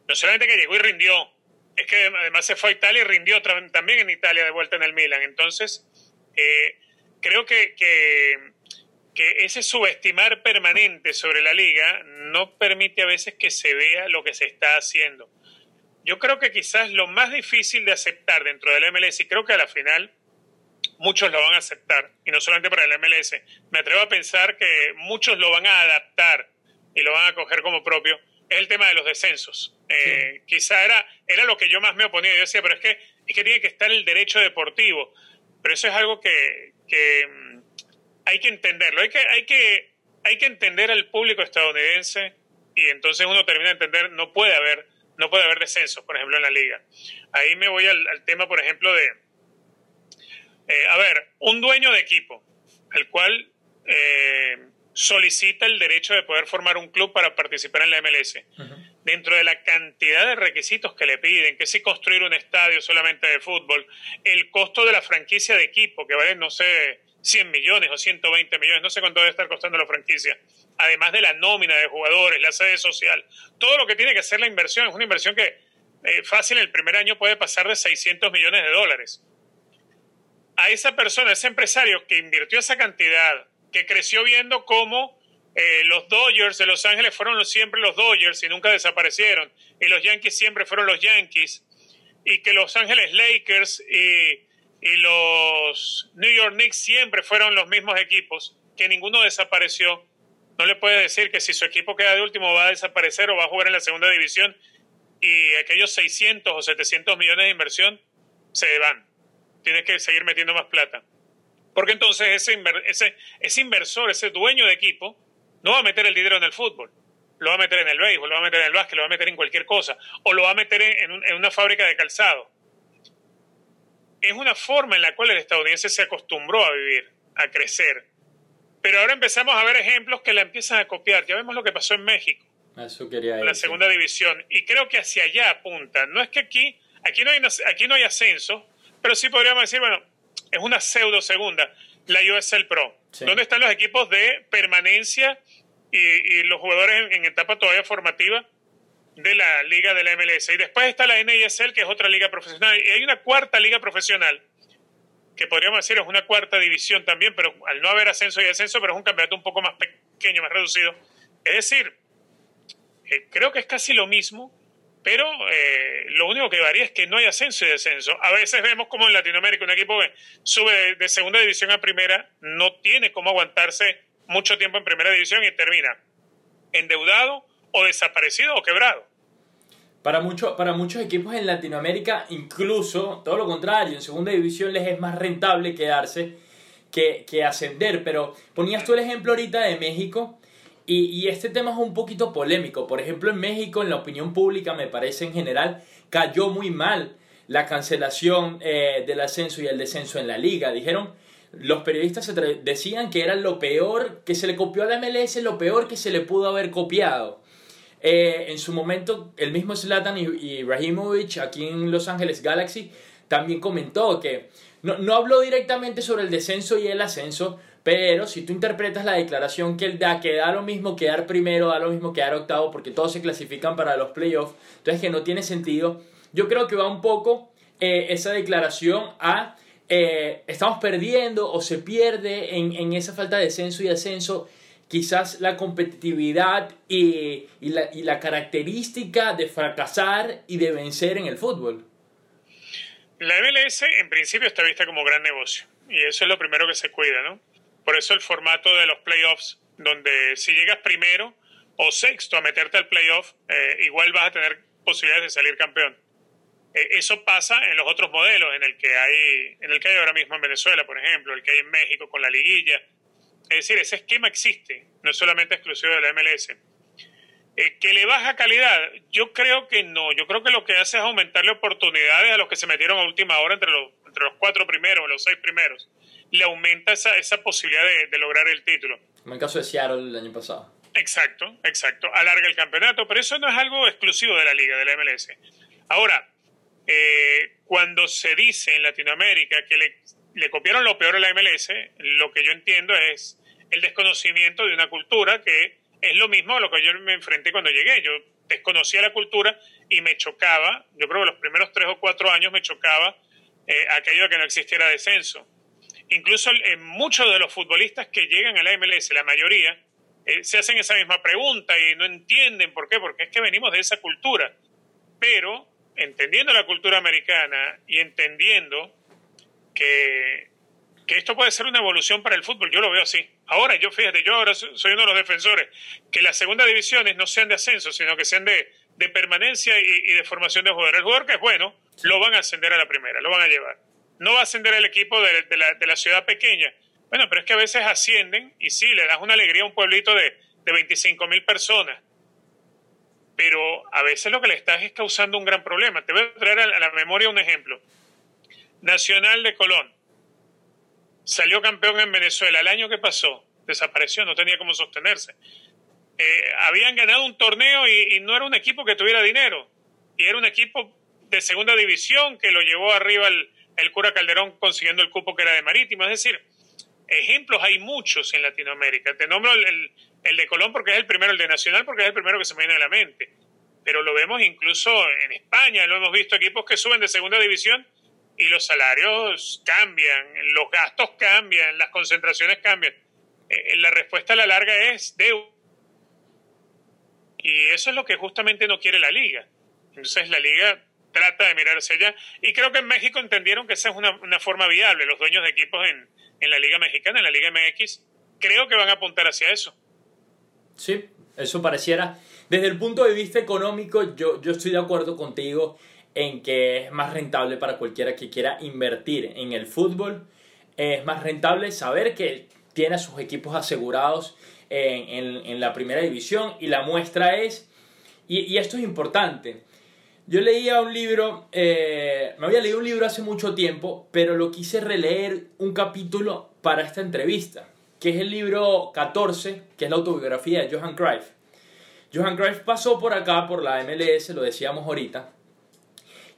No solamente que llegó y rindió, es que además se fue a Italia y rindió también en Italia de vuelta en el Milan. Entonces, eh, creo que, que, que, ese subestimar permanente sobre la liga no permite a veces que se vea lo que se está haciendo. Yo creo que quizás lo más difícil de aceptar dentro del MLS, y creo que a la final muchos lo van a aceptar, y no solamente para el MLS, me atrevo a pensar que muchos lo van a adaptar y lo van a coger como propio, es el tema de los descensos. Eh, Quizá era, era lo que yo más me oponía. Yo decía, pero es que, es que tiene que estar el derecho deportivo. Pero eso es algo que, que mm, hay que entenderlo. Hay que, hay, que, hay que entender al público estadounidense y entonces uno termina de entender, no puede haber, no puede haber descensos, por ejemplo, en la liga. Ahí me voy al, al tema, por ejemplo, de, eh, a ver, un dueño de equipo, el cual eh, solicita el derecho de poder formar un club para participar en la MLS. Dentro de la cantidad de requisitos que le piden, que si construir un estadio solamente de fútbol, el costo de la franquicia de equipo, que vale, no sé, 100 millones o 120 millones, no sé cuánto debe estar costando la franquicia, además de la nómina de jugadores, la sede social, todo lo que tiene que ser la inversión, es una inversión que eh, fácil en el primer año puede pasar de 600 millones de dólares. A esa persona, ese empresario que invirtió esa cantidad, que creció viendo cómo eh, los Dodgers de Los Ángeles fueron siempre los Dodgers y nunca desaparecieron, y los Yankees siempre fueron los Yankees, y que Los Ángeles Lakers y, y los New York Knicks siempre fueron los mismos equipos, que ninguno desapareció. No le puede decir que si su equipo queda de último va a desaparecer o va a jugar en la segunda división y aquellos 600 o 700 millones de inversión se van. tienes que seguir metiendo más plata. Porque entonces ese, ese, ese inversor, ese dueño de equipo, no va a meter el dinero en el fútbol, lo va a meter en el béisbol, lo va a meter en el básquet, lo va a meter en cualquier cosa, o lo va a meter en, en una fábrica de calzado. Es una forma en la cual el estadounidense se acostumbró a vivir, a crecer. Pero ahora empezamos a ver ejemplos que la empiezan a copiar. Ya vemos lo que pasó en México. Eso quería En la segunda división. Y creo que hacia allá apunta. No es que aquí, aquí no hay, aquí no hay ascenso, pero sí podríamos decir, bueno, es una pseudo segunda, la USL Pro. ¿Dónde están los equipos de permanencia y, los jugadores en, etapa todavía formativa de la liga de la MLS? Y después está la NISL, que es otra liga profesional. Y hay una cuarta liga profesional, que podríamos decir es una cuarta división también, pero al no haber ascenso y descenso, pero es un campeonato un poco más pequeño, más reducido. Es decir, eh, creo que es casi lo mismo pero eh, lo único que varía es que no hay ascenso y descenso. A veces vemos como en Latinoamérica un equipo que sube de, segunda división a primera, no tiene cómo aguantarse mucho tiempo en primera división y termina endeudado o desaparecido o quebrado. Para, mucho, para muchos equipos en Latinoamérica, incluso todo lo contrario, en segunda división les es más rentable quedarse que, que ascender. Pero ponías tú el ejemplo ahorita de México y, este tema es un poquito polémico. Por ejemplo, en México, en la opinión pública, me parece en general, cayó muy mal la cancelación eh, del ascenso y el descenso en la liga. Dijeron, los periodistas decían que era lo peor que se le copió a la MLS, lo peor que se le pudo haber copiado. Eh, en su momento, el mismo Zlatan y Ibrahimovic aquí en Los Ángeles Galaxy también comentó que no, no habló directamente sobre el descenso y el ascenso, pero si tú interpretas la declaración que da, que da lo mismo quedar primero, da lo mismo quedar octavo, porque todos se clasifican para los playoffs, entonces que no tiene sentido. Yo creo que va un poco eh, esa declaración a eh, estamos perdiendo o se pierde en, en, esa falta de descenso y ascenso quizás la competitividad y, la característica de fracasar y de vencer en el fútbol. La MLS en principio está vista como gran negocio y eso es lo primero que se cuida, ¿no? Por eso el formato de los playoffs, donde si llegas primero o sexto a meterte al playoff, eh, igual vas a tener posibilidades de salir campeón. Eh, eso pasa en los otros modelos, en el que hay, en el que hay ahora mismo en Venezuela, por ejemplo, el que hay en México con la liguilla. Es decir, ese esquema existe, no es solamente exclusivo de la MLS. Eh, ¿Que le baja calidad? Yo creo que no. Yo creo que lo que hace es aumentarle oportunidades a los que se metieron a última hora entre los, entre los cuatro primeros, los seis primeros le aumenta esa, esa posibilidad de, lograr el título. Como el caso de Seattle el año pasado. Exacto, exacto. Alarga el campeonato, pero eso no es algo exclusivo de la liga, de la MLS. Ahora, eh, cuando se dice en Latinoamérica que le, le copiaron lo peor a la MLS, lo que yo entiendo es el desconocimiento de una cultura que es lo mismo a lo que yo me enfrenté cuando llegué. Yo desconocía la cultura y me chocaba, yo creo que los primeros tres o cuatro años me chocaba eh, aquello de que no existiera descenso incluso en muchos de los futbolistas que llegan a la MLS, la mayoría, eh, se hacen esa misma pregunta y no entienden por qué, porque es que venimos de esa cultura. Pero entendiendo la cultura americana y entendiendo que, que esto puede ser una evolución para el fútbol, yo lo veo así. Ahora, yo fíjate, yo ahora soy uno de los defensores, que las segundas divisiones no sean de ascenso, sino que sean de, de permanencia y, y, de formación de jugadores. El jugador que es bueno, lo van a ascender a la primera, lo van a llevar no va a ascender el equipo de, la, ciudad pequeña. Bueno, pero es que a veces ascienden y sí, le das una alegría a un pueblito de, de 25 mil personas. Pero a veces lo que le estás es causando un gran problema. Te voy a traer a la memoria un ejemplo. Nacional de Colón. Salió campeón en Venezuela. El año que pasó, desapareció, no tenía cómo sostenerse. Eh, habían ganado un torneo y, no era un equipo que tuviera dinero. Y era un equipo de segunda división que lo llevó arriba al, el cura Calderón consiguiendo el cupo que era de Marítimo. Es decir, ejemplos hay muchos en Latinoamérica. Te nombro el, de Colón porque es el primero, el de Nacional porque es el primero que se me viene a la mente. Pero lo vemos incluso en España, lo hemos visto equipos que suben de segunda división y los salarios cambian, los gastos cambian, las concentraciones cambian. Eh, la respuesta a la larga es deuda. Y eso es lo que justamente no quiere la liga. Entonces la liga trata de mirar hacia allá. Y creo que en México entendieron que esa es una, una forma viable. Los dueños de equipos en, en, la Liga Mexicana, en la Liga MX, creo que van a apuntar hacia eso. Sí, eso pareciera. Desde el punto de vista económico, yo, yo estoy de acuerdo contigo en que es más rentable para cualquiera que quiera invertir en el fútbol. Es más rentable saber que tiene a sus equipos asegurados en, la primera división y la muestra es, y, esto es importante, yo leía un libro, eh, me había leído un libro hace mucho tiempo, pero lo quise releer un capítulo para esta entrevista, que es el libro 14, que es la autobiografía de Johan Cruyff. Johan Cruyff pasó por acá, por la MLS, lo decíamos ahorita,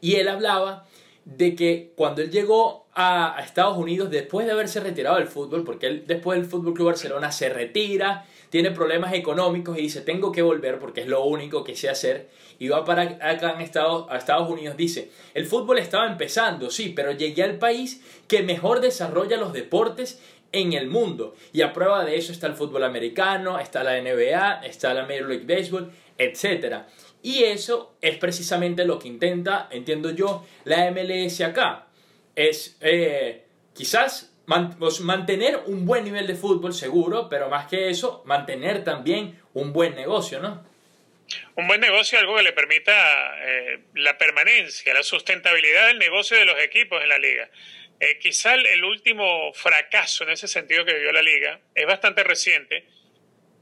y él hablaba de que cuando él llegó a, Estados Unidos, después de haberse retirado del fútbol, porque él después del Fútbol Club Barcelona se retira, tiene problemas económicos y dice, tengo que volver porque es lo único que sé hacer, y va para acá en Estados, a Estados Unidos, dice, el fútbol estaba empezando, sí, pero llegué al país que mejor desarrolla los deportes en el mundo. Y a prueba de eso está el fútbol americano, está la NBA, está la Major League Baseball, etc. Y eso es precisamente lo que intenta, entiendo yo, la MLS acá. Es eh, quizás pues, mantener un buen nivel de fútbol seguro, pero más que eso, mantener también un buen negocio, ¿no? Un buen negocio, algo que le permita eh, la permanencia, la sustentabilidad del negocio de los equipos en la liga. Eh, quizá el último fracaso en ese sentido que vivió la liga es bastante reciente,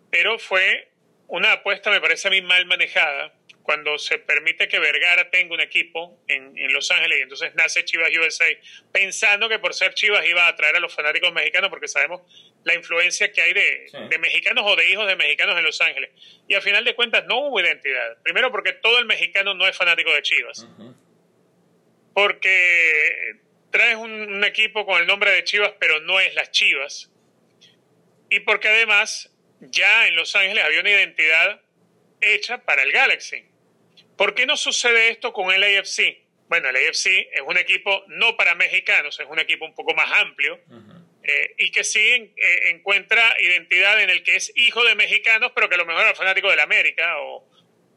pero fue una apuesta, me parece a mí, mal manejada cuando se permite que Vergara tenga un equipo en, Los Ángeles y entonces nace Chivas USA, pensando que por ser Chivas iba a atraer a los fanáticos mexicanos, porque sabemos la influencia que hay de, mexicanos o de hijos de mexicanos en Los Ángeles. Y al final de cuentas no hubo identidad. Primero porque todo el mexicano no es fanático de Chivas. Porque traes un equipo con el nombre de Chivas, pero no es las Chivas. Y porque además ya en Los Ángeles había una identidad hecha para el Galaxy. ¿Por qué no sucede esto con el AFC? Bueno, el AFC es un equipo no para mexicanos, es un equipo un poco más amplio eh, y que sí eh, encuentra identidad en el que es hijo de mexicanos, pero que a lo mejor es fanático de la América o,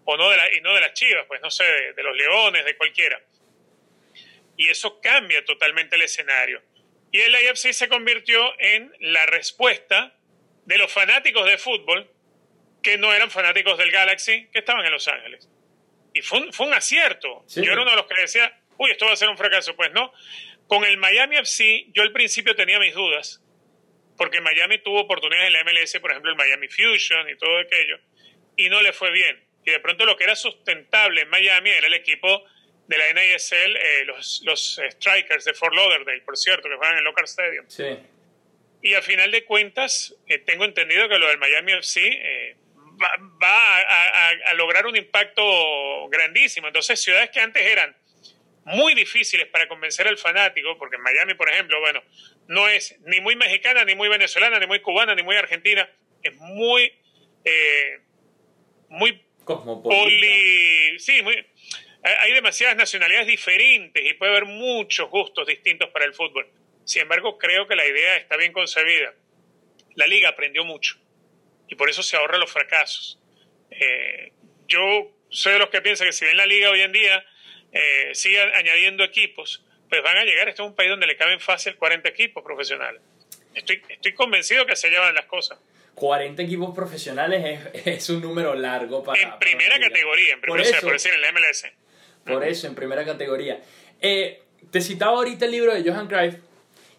no de la, y no de las Chivas, pues no sé, de, los Leones, de cualquiera. Y eso cambia totalmente el escenario. Y el AFC se convirtió en la respuesta de los fanáticos de fútbol que no eran fanáticos del Galaxy, que estaban en Los Ángeles. Y fue un, fue un acierto. Yo era uno de los que decía, uy, esto va a ser un fracaso. Pues no. Con el Miami FC, yo al principio tenía mis dudas, porque Miami tuvo oportunidades en la MLS, por ejemplo, el Miami Fusion y todo aquello, y no le fue bien. Y de pronto lo que era sustentable en Miami era el equipo de la NISL, eh, los, los Strikers de Fort Lauderdale, por cierto, que juegan en el Local Stadium. Sí. Y al final de cuentas, eh, tengo entendido que lo del Miami FC eh, va, a, lograr un impacto grandísimo. Entonces, ciudades que antes eran muy difíciles para convencer al fanático, porque en Miami, por ejemplo, bueno, no es ni muy mexicana, ni muy venezolana, ni muy cubana, ni muy argentina, es muy, eh, muy poli, sí, muy, hay demasiadas nacionalidades diferentes y puede haber muchos gustos distintos para el fútbol. Sin embargo, creo que la idea está bien concebida. La liga aprendió mucho y por eso se ahorra los fracasos. Eh, yo soy de los que piensan que si ven la liga hoy en día eh, sigue añadiendo equipos, pues van a llegar. Este es un país donde le caben fácil 40 equipos profesionales. Estoy, estoy convencido que se llevan las cosas. 40 equipos profesionales es, un número largo para... En primera categoría, en primera, por, decir, en la MLS. Por eso, en primera categoría. Eh, te citaba ahorita el libro de Johan Cruyff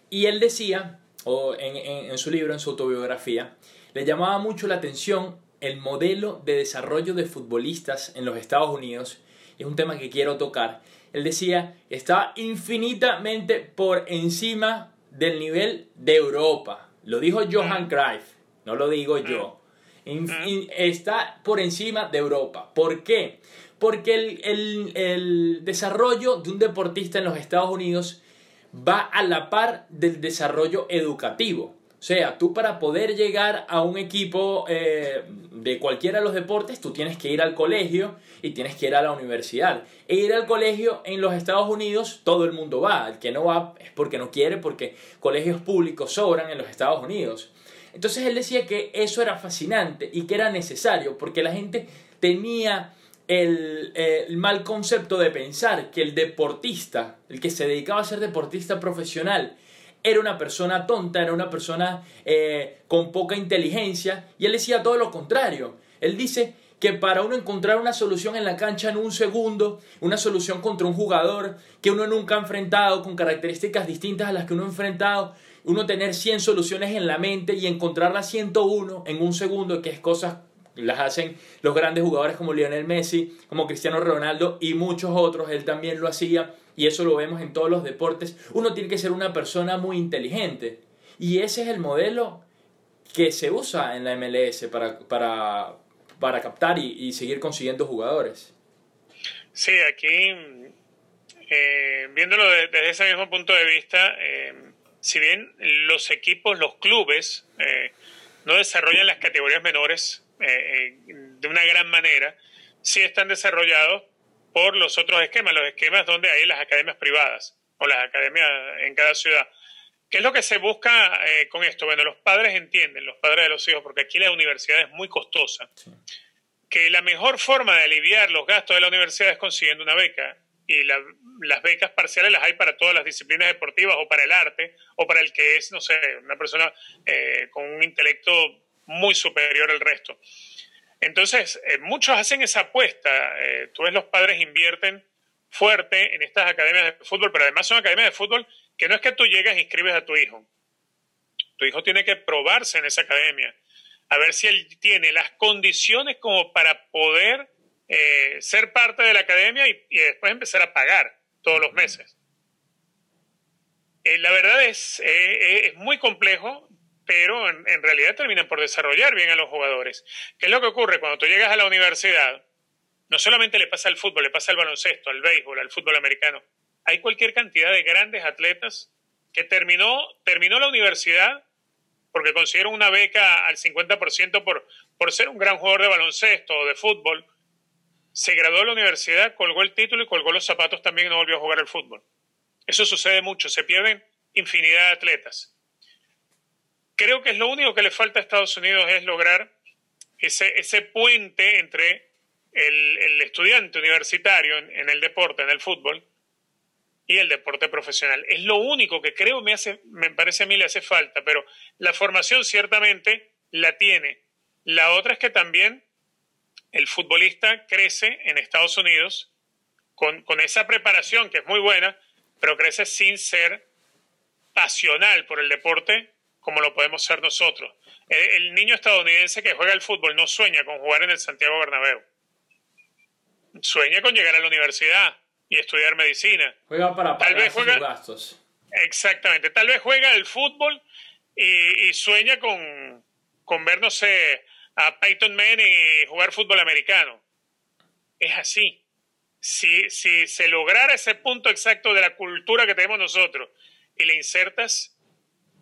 y él decía, o en, en su libro, en su autobiografía, le llamaba mucho la atención el modelo de desarrollo de futbolistas en los Estados Unidos. Es un tema que quiero tocar. Él decía, está infinitamente por encima del nivel de Europa. Lo dijo Johan Cruyff, no lo digo yo. está por encima de Europa. ¿Por qué? Porque el, el desarrollo de un deportista en los Estados Unidos va a la par del desarrollo educativo. Sea, tú para poder llegar a un equipo eh, de cualquiera de los deportes, tú tienes que ir al colegio y tienes que ir a la universidad. E ir al colegio en los Estados Unidos, todo el mundo va. El que no va es porque no quiere, porque colegios públicos sobran en los Estados Unidos. Entonces él decía que eso era fascinante y que era necesario, porque la gente tenía el, el, mal concepto de pensar que el deportista, el que se dedicaba a ser deportista profesional, era una persona tonta, era una persona eh, con poca inteligencia, y él decía todo lo contrario. Él dice que para uno encontrar una solución en la cancha en un segundo, una solución contra un jugador que uno nunca ha enfrentado, con características distintas a las que uno ha enfrentado, uno tener 100 soluciones en la mente y encontrar la 101 en un segundo, que es cosas las hacen los grandes jugadores como Lionel Messi, como Cristiano Ronaldo y muchos otros, él también lo hacía y eso lo vemos en todos los deportes. Uno tiene que ser una persona muy inteligente y ese es el modelo que se usa en la MLS para, para, para captar y, seguir consiguiendo jugadores. Sí, aquí, eh, viéndolo desde ese mismo punto de vista, eh, si bien los equipos, los clubes, eh, no desarrollan las categorías menores de una gran manera, sí están desarrollados por los otros esquemas, los esquemas donde hay las academias privadas o las academias en cada ciudad. ¿Qué es lo que se busca eh, con esto? Bueno, los padres entienden, los padres de los hijos, porque aquí la universidad es muy costosa, que la mejor forma de aliviar los gastos de la universidad es consiguiendo una beca. Y las becas parciales las hay para todas las disciplinas deportivas o para el arte o para el que es, no sé, una persona eh, con un intelecto muy superior al resto. Entonces, eh, muchos hacen esa apuesta. tú ves, los padres invierten fuerte en estas academias de fútbol, pero además son academias de fútbol que no es que tú llegas e inscribes a tu hijo. Tu hijo tiene que probarse en esa academia, a ver si él tiene las condiciones como para poder eh, ser parte de la academia y, después empezar a pagar todos los meses. Eh, la verdad es, eh, es muy complejo, pero en, realidad terminan por desarrollar bien a los jugadores. ¿Qué es lo que ocurre cuando tú llegas a la universidad? No solamente le pasa al fútbol, le pasa al baloncesto, al béisbol, al fútbol americano hay cualquier cantidad de grandes atletas que terminó, terminó la universidad porque consiguieron una beca al 50% por, por ser un gran jugador de baloncesto o de fútbol. Se graduó de la universidad, colgó el título y colgó los zapatos también y no volvió a jugar al fútbol. Eso sucede mucho, se pierden infinidad de atletas. Creo que es lo único que le falta a Estados Unidos es lograr ese, puente entre el, estudiante universitario en el deporte, en el fútbol, y el deporte profesional. Es lo único que creo me hace, me parece a mí le hace falta, pero la formación ciertamente la tiene. La otra es que también el futbolista crece en Estados Unidos con, con esa preparación que es muy buena, pero crece sin ser pasional por el deporte como lo podemos ser nosotros. El, niño estadounidense que juega el fútbol no sueña con jugar en el Santiago Bernabéu. Sueña con llegar a la universidad, y estudiar medicina. Juega para pagar Tal vez juega, sus gastos. Exactamente. Tal vez juega el fútbol y, sueña con, con ver, no sé, a Peyton Manning y jugar fútbol americano. Es así. Si, si se lograra ese punto exacto de la cultura que tenemos nosotros y le insertas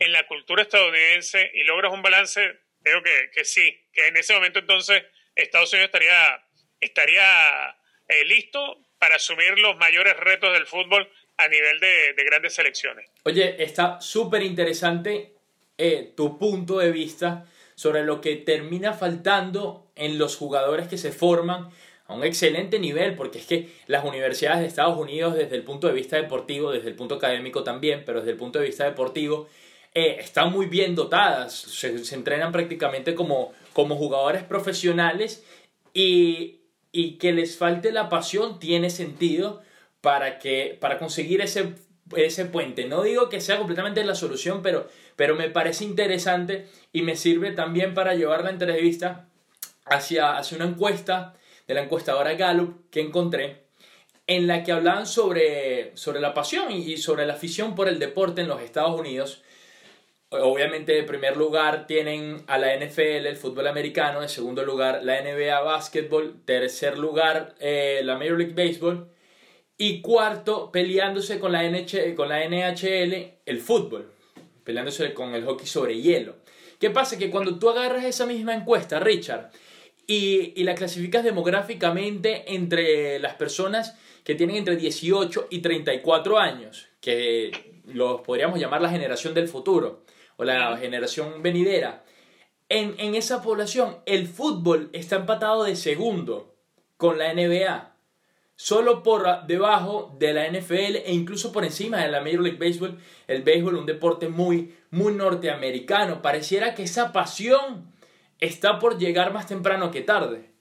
en la cultura estadounidense y logras un balance, creo que, que sí, que en ese momento entonces Estados Unidos estaría, estaría eh, listo para asumir los mayores retos del fútbol a nivel de, grandes selecciones. Oye, está súper interesante eh, tu punto de vista sobre lo que termina faltando en los jugadores que se forman a un excelente nivel, porque es que las universidades de Estados Unidos desde el punto de vista deportivo, desde el punto académico también, pero desde el punto de vista deportivo, eh, están muy bien dotadas, se, se entrenan prácticamente como, como jugadores profesionales y y que les falte la pasión tiene sentido para, que, para conseguir ese, ese puente. No digo que sea completamente la solución, pero, pero me parece interesante y me sirve también para llevar la entrevista hacia, hacia una encuesta de la encuestadora Gallup que encontré en la que hablaban sobre, sobre la pasión y sobre la afición por el deporte en los Estados Unidos Obviamente, en primer lugar tienen a la NFL, el fútbol americano. En segundo lugar, la NBA básquetbol. Tercer lugar, eh, la Major League Baseball. Y cuarto, peleándose con la, NH con la NHL, el fútbol. Peleándose con el hockey sobre hielo. ¿Qué pasa? Que cuando tú agarras esa misma encuesta, Richard, y, y la clasificas demográficamente entre las personas que tienen entre 18 y 34 años, que los podríamos llamar la generación del futuro, la generación venidera, en, en esa población el fútbol está empatado de segundo con la NBA solo por debajo de la NFL e incluso por encima de la Major League Baseball, el béisbol un deporte muy muy norteamericano. Pareciera que esa pasión está por llegar más temprano que tarde.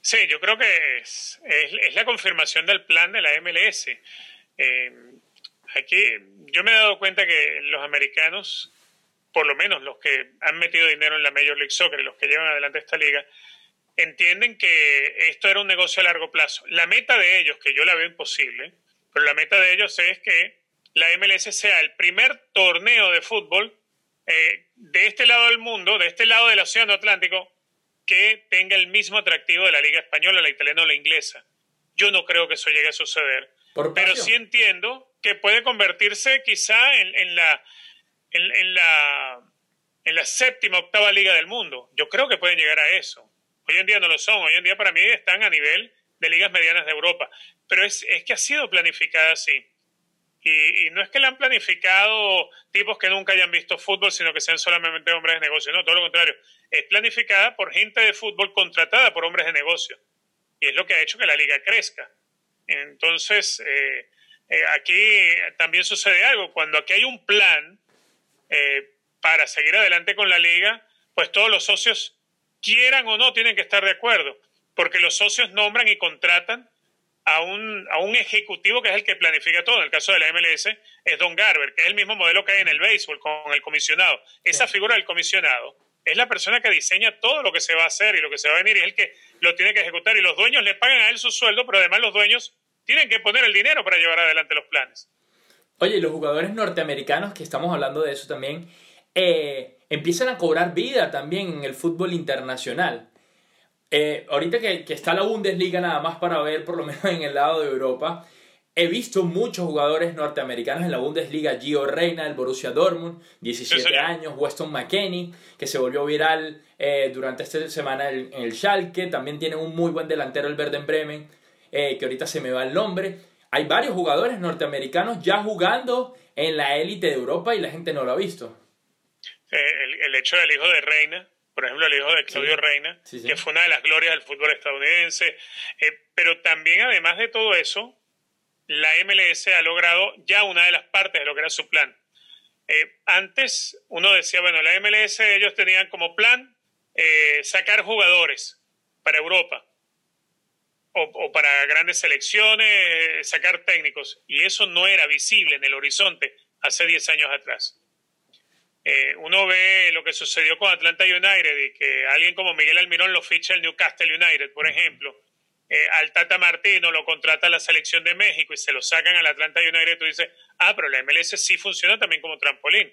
Sí, yo creo que es, es, la confirmación del plan de la MLS. Eh, aquí yo me he dado cuenta que los americanos, por lo menos los que han metido dinero en la Major League Soccer y los que llevan adelante esta liga, entienden que esto era un negocio a largo plazo. La meta de ellos, que yo la veo imposible, pero la meta de ellos es que la MLS sea el primer torneo de fútbol eh, de este lado del mundo, de este lado del Océano Atlántico, que tenga el mismo atractivo de la Liga Española, la italiana o la inglesa. Yo no creo que eso llegue a suceder, pero sí entiendo que puede convertirse quizá en, la, en, la, en la séptima, octava liga del mundo. Yo creo que pueden llegar a eso. Hoy en día no lo son, hoy en día para mí están a nivel de ligas medianas de Europa, pero es, es que ha sido planificada así. Y, no es que la han planificado tipos que nunca hayan visto fútbol, sino que sean solamente hombres de negocio. No, todo lo contrario. Es planificada por gente de fútbol contratada por hombres de negocio. Y es lo que ha hecho que la liga crezca. Entonces, eh, eh, aquí también sucede algo. Cuando aquí hay un plan eh, para seguir adelante con la liga, pues todos los socios, quieran o no, tienen que estar de acuerdo. Porque los socios nombran y contratan a un, a un ejecutivo que es el que planifica todo. En el caso de la MLS es Don Garber, que es el mismo modelo que hay en el béisbol con el comisionado. Esa figura del comisionado es la persona que diseña todo lo que se va a hacer y lo que se va a venir y es el que lo tiene que ejecutar. Y los dueños le pagan a él su sueldo, pero además los dueños tienen que poner el dinero para llevar adelante los planes. Oye, los jugadores norteamericanos, que estamos hablando de eso también, eh, empiezan a cobrar vida también en el fútbol internacional. Eh, ahorita que, que, está la Bundesliga nada más para ver, por lo menos en el lado de Europa, he visto muchos jugadores norteamericanos en la Bundesliga. Gio Reina, el Borussia Dortmund, 17 años. Weston McKenney, que se volvió viral eh, durante esta semana en el, Schalke. También tiene un muy buen delantero, el Verden Bremen, que ahorita se me va el nombre. Hay varios jugadores norteamericanos ya jugando en la élite de Europa y la gente no lo ha visto. el, el hecho del hijo de Reina por ejemplo, el hijo de Claudio Reina, que fue una de las glorias del fútbol estadounidense. Eh, pero también, además de todo eso, la MLS ha logrado ya una de las partes de lo que era su plan. Eh, antes uno decía, bueno, la MLS ellos tenían como plan eh, sacar jugadores para Europa o, o, para grandes selecciones, sacar técnicos, y eso no era visible en el horizonte hace 10 años atrás. Eh, uno ve lo que sucedió con Atlanta United y que alguien como Miguel Almirón lo ficha el Newcastle United, por ejemplo. Eh, al Tata Martino lo contrata la selección de México y se lo sacan al Atlanta United, tú dices, ah, pero la MLS sí funciona también como trampolín.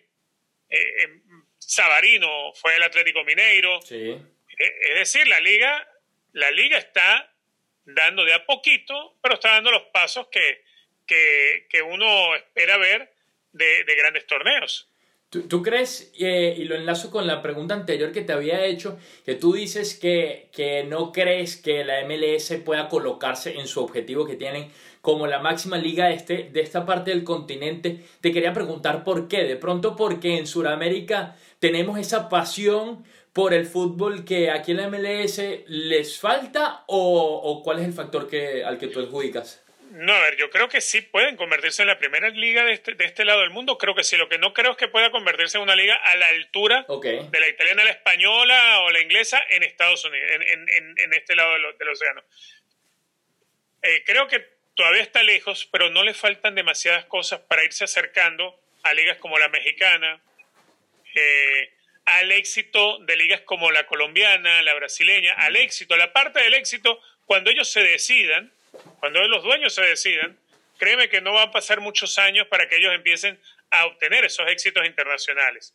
Eh, Sabarino fue el Atlético Mineiro. es decir, la liga, la liga está dando de a poquito, pero está dando los pasos que, que, uno espera ver de grandes torneos. ¿Tú, crees, eh, y lo enlazo con la pregunta anterior que te había hecho, que tú dices que, que no crees que la MLS pueda colocarse en su objetivo que tienen como la máxima liga de, este, de esta parte del continente? Te quería preguntar por qué. De pronto porque en Sudamérica tenemos esa pasión por el fútbol que aquí en la MLS les falta o, o cuál es el factor que, al que tú adjudicas? No, a ver, yo creo que sí pueden convertirse en la primera liga de este, de este lado del mundo. Creo que sí. Lo que no creo es que pueda convertirse en una liga a la altura de la italiana, la española o la inglesa en Estados Unidos, en, este lado del, océano. Eh, creo que todavía está lejos, pero no le faltan demasiadas cosas para irse acercando a ligas como la mexicana, eh, al éxito de ligas como la colombiana, la brasileña, al éxito, la parte del éxito cuando ellos se decidan cuando los dueños se decidan, créeme que no van a pasar muchos años para que ellos empiecen a obtener esos éxitos internacionales.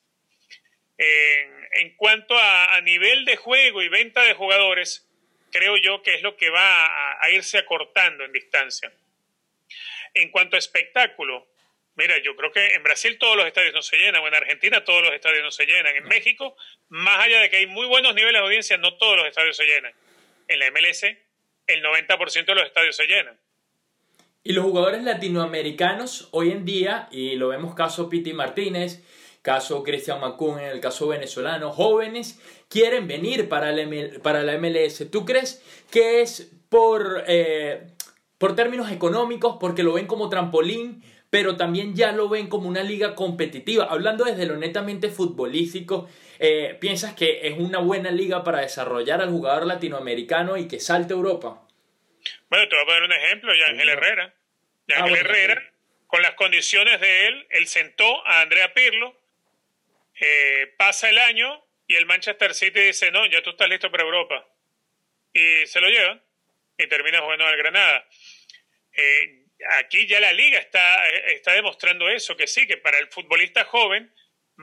En, cuanto a, nivel de juego y venta de jugadores, creo yo que es lo que va a, irse acortando en distancia. En cuanto a espectáculo, mira, yo creo que en Brasil todos los estadios no se llenan, o en Argentina todos los estadios no se llenan. En México, más allá de que hay muy buenos niveles de audiencia, no todos los estadios se llenan. En la MLS el 90% de los estadios se llenan. Y los jugadores latinoamericanos hoy en día, y lo vemos caso Piti Martínez, caso Cristian Macún en el caso venezolano, jóvenes quieren venir para la, para la MLS. ¿Tú crees que es por, eh, por términos económicos, porque lo ven como trampolín pero también ya lo ven como una liga competitiva. Hablando desde lo netamente futbolístico, eh, ¿piensas que es una buena liga para desarrollar al jugador latinoamericano y que salte a Europa? Bueno, te voy a poner un ejemplo, Yángel Herrera. Yángel ah, Herrera, con las condiciones de él, él sentó a Andrea Pirlo, eh, pasa el año y el Manchester City dice, no, ya tú estás listo para Europa. Y se lo lleva y termina jugando al Granada. Eh, aquí ya la liga está, está demostrando eso, que sí, que para el futbolista joven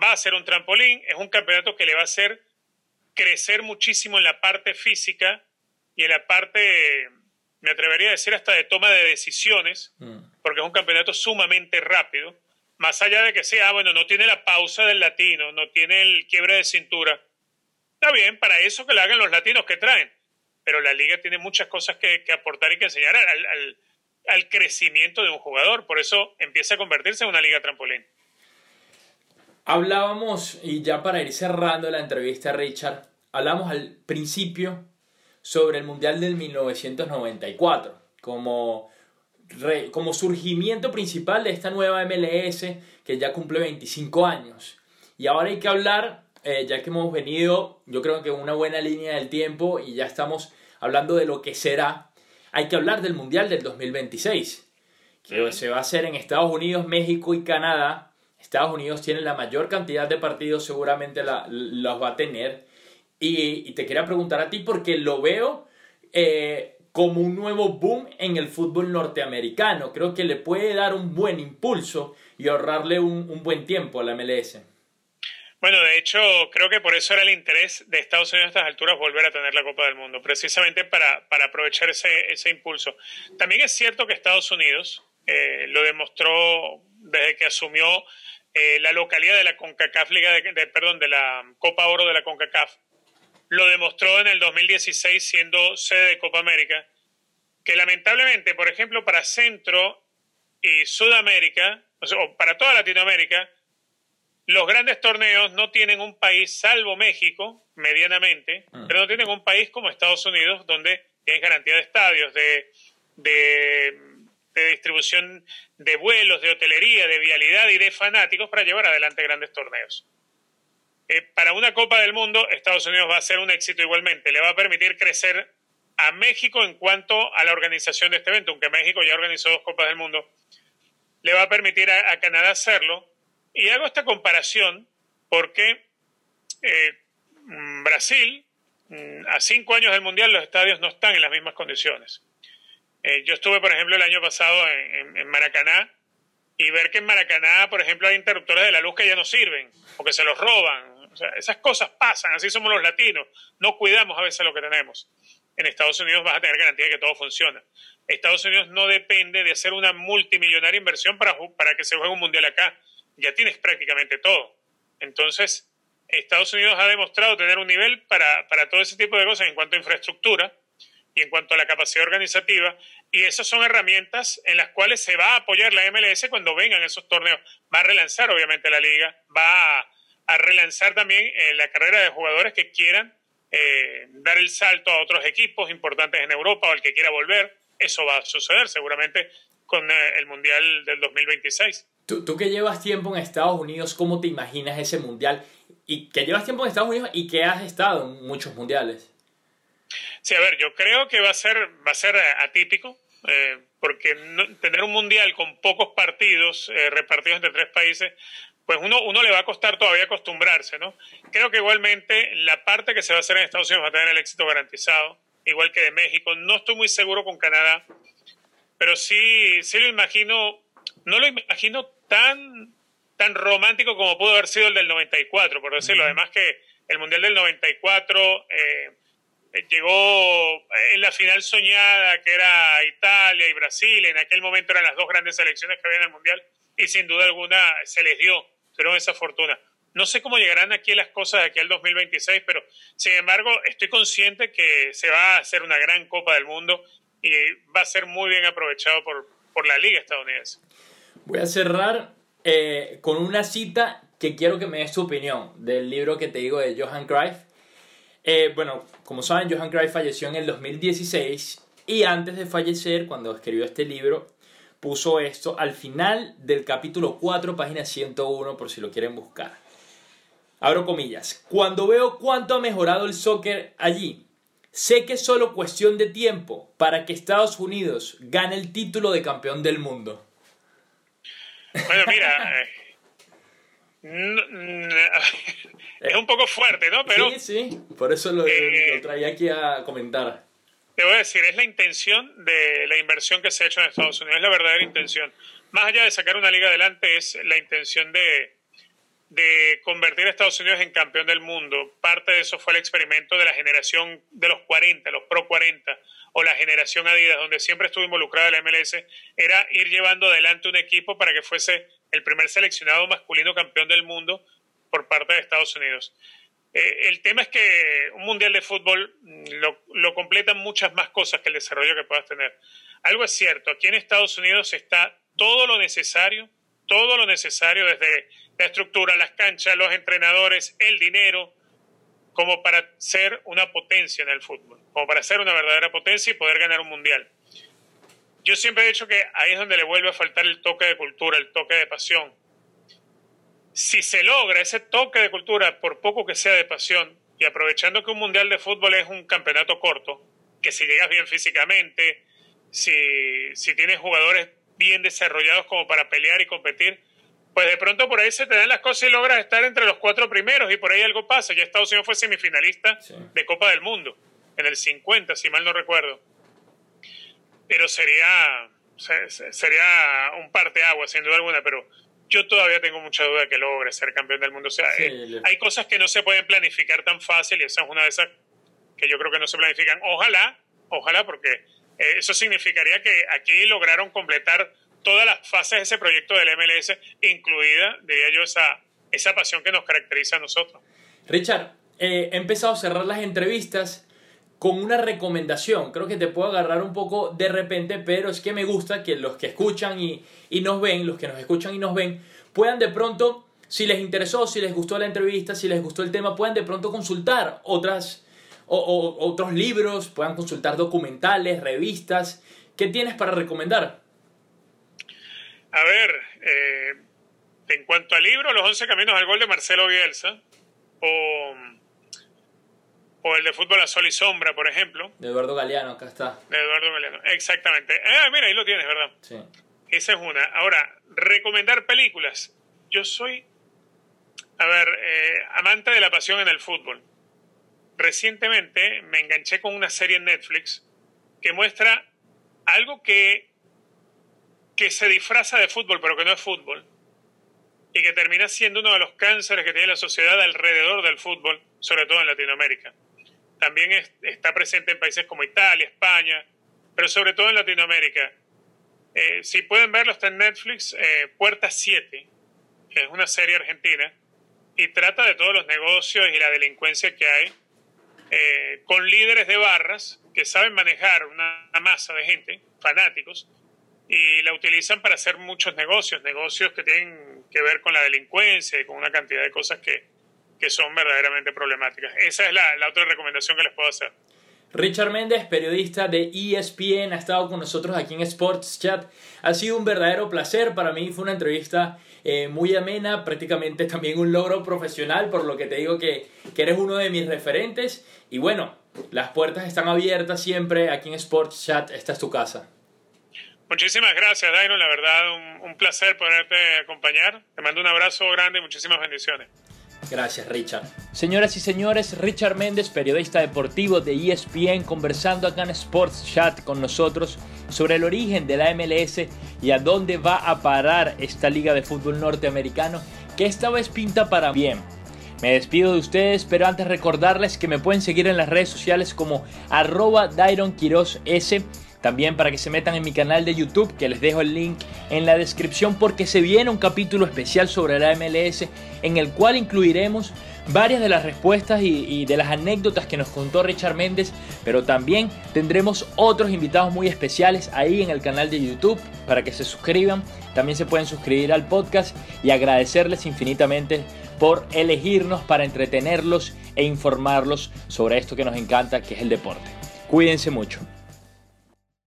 va a ser un trampolín, es un campeonato que le va a hacer crecer muchísimo en la parte física y en la parte, me atrevería a decir, hasta de toma de decisiones, mm. porque es un campeonato sumamente rápido, más allá de que sea, ah, bueno, no tiene la pausa del latino, no tiene el quiebre de cintura. Está bien, para eso que lo hagan los latinos que traen, pero la liga tiene muchas cosas que, aportar y que enseñar al al crecimiento de un jugador. Por eso empieza a convertirse en una liga trampolín. Hablábamos, y ya para ir cerrando la entrevista, Richard, hablamos al principio sobre el Mundial del 1994, como, como surgimiento principal de esta nueva MLS que ya cumple 25 años. Y ahora hay que hablar, eh, ya que hemos venido, yo creo que una buena línea del tiempo y ya estamos hablando de lo que será hay que hablar del Mundial del 2026, que se va a hacer en Estados Unidos, México y Canadá. Estados Unidos tiene la mayor cantidad de partidos, seguramente la, los va a tener. Y, te quería preguntar a ti porque lo veo eh, como un nuevo boom en el fútbol norteamericano. Creo que le puede dar un buen impulso y ahorrarle un, un buen tiempo a la MLS. Bueno, de hecho, creo que por eso era el interés de Estados Unidos a estas alturas volver a tener la Copa del Mundo, precisamente para, para aprovechar ese, ese impulso. También es cierto que Estados Unidos eh, lo demostró desde que asumió eh, la localidad de la CONCACAF, Liga de, perdón, de la Copa Oro de la CONCACAF. Lo demostró en el 2016 siendo sede de Copa América, que lamentablemente, por ejemplo, para Centro y Sudamérica, o para toda Latinoamérica, los grandes torneos no tienen un país, salvo México, medianamente, ah. pero no tienen un país como Estados Unidos, donde tienes garantía de estadios, de, de, distribución de vuelos, de hotelería, de vialidad y de fanáticos para llevar adelante grandes torneos. Eh, para una Copa del Mundo, Estados Unidos va a ser un éxito igualmente. Le va a permitir crecer a México en cuanto a la organización de este evento, aunque México ya organizó dos Copas del Mundo. Le va a permitir a Canadá hacerlo y hago esta comparación porque eh, mm, Brasil, mm, a cinco años del Mundial, los estadios no están en las mismas condiciones. Eh, yo estuve, por ejemplo, el año pasado en, Maracaná y ver que en Maracaná, por ejemplo, hay interruptores de la luz que ya no sirven o que se los roban. O sea, esas cosas pasan, así somos los latinos. No cuidamos a veces lo que tenemos. En Estados Unidos vas a tener garantía de que todo funciona. Estados Unidos no depende de hacer una multimillonaria inversión para, para que se juegue un mundial acá ya tienes prácticamente todo. Entonces, Estados Unidos ha demostrado tener un nivel para, todo ese tipo de cosas en cuanto a infraestructura y en cuanto a la capacidad organizativa, y esas son herramientas en las cuales se va a apoyar la MLS cuando vengan esos torneos. Va a relanzar, obviamente, la liga, va a, relanzar también eh, la carrera de jugadores que quieran eh, dar el salto a otros equipos importantes en Europa o el que quiera volver. Eso va a suceder seguramente con eh, el Mundial del 2026. Tú, tú, que llevas tiempo en Estados Unidos, ¿cómo te imaginas ese mundial? Y que llevas tiempo en Estados Unidos y que has estado en muchos mundiales. Sí, a ver, yo creo que va a ser, va a ser eh, atípico, eh, porque tener un mundial con pocos partidos eh, repartidos entre tres países, pues uno, uno le va a costar todavía acostumbrarse, ¿no? Creo que igualmente la parte que se va a hacer en Estados Unidos va a tener el éxito garantizado, igual que de México. No estoy muy seguro con Canadá, pero sí, sí lo imagino, no lo imagino tan, tan romántico como pudo haber sido el del 94, por decirlo. Además que el Mundial del 94 eh, llegó en la final soñada, que era Italia y Brasil. En aquel momento eran las dos grandes selecciones que había en el Mundial y sin duda alguna se les dio, tuvieron esa fortuna. No sé cómo llegarán aquí las cosas de aquí al 2026, pero sin embargo estoy consciente que se va a hacer una gran Copa del Mundo y va a ser muy bien aprovechado por, por la Liga estadounidense. Voy a cerrar eh, con una cita que quiero que me des tu opinión del libro que te digo de Johan Cruyff. Eh, bueno, como saben, Johan Cruyff falleció en el 2016 y antes de fallecer, cuando escribió este libro, puso esto al final del capítulo 4, página 101, por si lo quieren buscar. Abro comillas. Cuando veo cuánto ha mejorado el soccer allí, sé que es solo cuestión de tiempo para que Estados Unidos gane el título de campeón del mundo. Bueno, mira, es un poco fuerte, ¿no? Pero, sí, sí, por eso lo, eh, lo traía aquí a comentar. Te voy a decir, es la intención de la inversión que se ha hecho en Estados Unidos, es la verdadera intención. Más allá de sacar una liga adelante, es la intención de, de convertir a Estados Unidos en campeón del mundo. Parte de eso fue el experimento de la generación de los 40, los Pro 40, o la generación Adidas, donde siempre estuvo involucrada la MLS, era ir llevando adelante un equipo para que fuese el primer seleccionado masculino campeón del mundo por parte de Estados Unidos. Eh, el tema es que un mundial de fútbol mm, lo, lo completan muchas más cosas que el desarrollo que puedas tener. Algo es cierto, aquí en Estados Unidos está todo lo necesario, todo lo necesario desde la estructura, las canchas, los entrenadores, el dinero, como para ser una potencia en el fútbol, como para ser una verdadera potencia y poder ganar un mundial. Yo siempre he dicho que ahí es donde le vuelve a faltar el toque de cultura, el toque de pasión. Si se logra ese toque de cultura, por poco que sea de pasión, y aprovechando que un mundial de fútbol es un campeonato corto, que si llegas bien físicamente, si, si tienes jugadores bien desarrollados como para pelear y competir, pues de pronto por ahí se te dan las cosas y logras estar entre los cuatro primeros y por ahí algo pasa. Ya Estados Unidos fue semifinalista de Copa del Mundo en el 50, si mal no recuerdo. Pero sería, sería un agua sin duda alguna, pero yo todavía tengo mucha duda de que logre ser campeón del mundo. O sea, eh, hay cosas que no se pueden planificar tan fácil y esa es una de esas que yo creo que no se planifican. Ojalá, ojalá, porque eh, eso significaría que aquí lograron completar todas las fases de ese proyecto del MLS, incluida, diría yo, esa, esa pasión que nos caracteriza a nosotros. Richard, eh, he empezado a cerrar las entrevistas con una recomendación. Creo que te puedo agarrar un poco de repente, pero es que me gusta que los que escuchan y, y nos ven, los que nos escuchan y nos ven, puedan de pronto, si les interesó, si les gustó la entrevista, si les gustó el tema, puedan de pronto consultar otras, o, otros libros, puedan consultar documentales, revistas. ¿Qué tienes para recomendar? A ver, eh, en cuanto al libro, Los 11 Caminos al Gol de Marcelo Bielsa, o, o el de Fútbol a Sol y Sombra, por ejemplo. De Eduardo Galeano, acá está. De Eduardo Galeano, exactamente. Ah, mira, ahí lo tienes, ¿verdad? Sí. Esa es una. Ahora, recomendar películas. Yo soy, a ver, eh, amante de la pasión en el fútbol. Recientemente me enganché con una serie en Netflix que muestra algo que que se disfraza de fútbol, pero que no es fútbol, y que termina siendo uno de los cánceres que tiene la sociedad alrededor del fútbol, sobre todo en Latinoamérica. También está presente en países como Italia, España, pero sobre todo en Latinoamérica. Eh, si pueden verlo, está en Netflix, eh, Puerta 7, que es una serie argentina, y trata de todos los negocios y la delincuencia que hay, eh, con líderes de barras que saben manejar una masa de gente, fanáticos, y la utilizan para hacer muchos negocios, negocios que tienen que ver con la delincuencia y con una cantidad de cosas que, que son verdaderamente problemáticas. Esa es la, otra recomendación que les puedo hacer. Richard Méndez, periodista de ESPN, ha estado con nosotros aquí en Sports Chat. Ha sido un verdadero placer. Para mí fue una entrevista eh, muy amena, prácticamente también un logro profesional, por lo que te digo que, que eres uno de mis referentes. Y bueno, las puertas están abiertas siempre aquí en Sports Chat. Esta es tu casa. Muchísimas gracias, Dairo. La verdad, un, placer poderte acompañar. Te mando un abrazo grande y muchísimas bendiciones. Gracias, Richard. Señoras y señores, Richard Méndez, periodista deportivo de ESPN, conversando acá en Sports Chat con nosotros sobre el origen de la MLS y a dónde va a parar esta liga de fútbol norteamericano que esta vez pinta para bien. Me despido de ustedes, pero antes recordarles que me pueden seguir en las redes sociales como arroba Dairon S también para que se metan en mi canal de YouTube, que les dejo el link en la descripción, porque se viene un capítulo especial sobre la MLS en el cual incluiremos varias de las respuestas y, de las anécdotas que nos contó Richard Méndez, pero también tendremos otros invitados muy especiales ahí en el canal de YouTube para que se suscriban. También se pueden suscribir al podcast y agradecerles infinitamente por elegirnos para entretenerlos e informarlos sobre esto que nos encanta, que es el deporte. Cuídense mucho.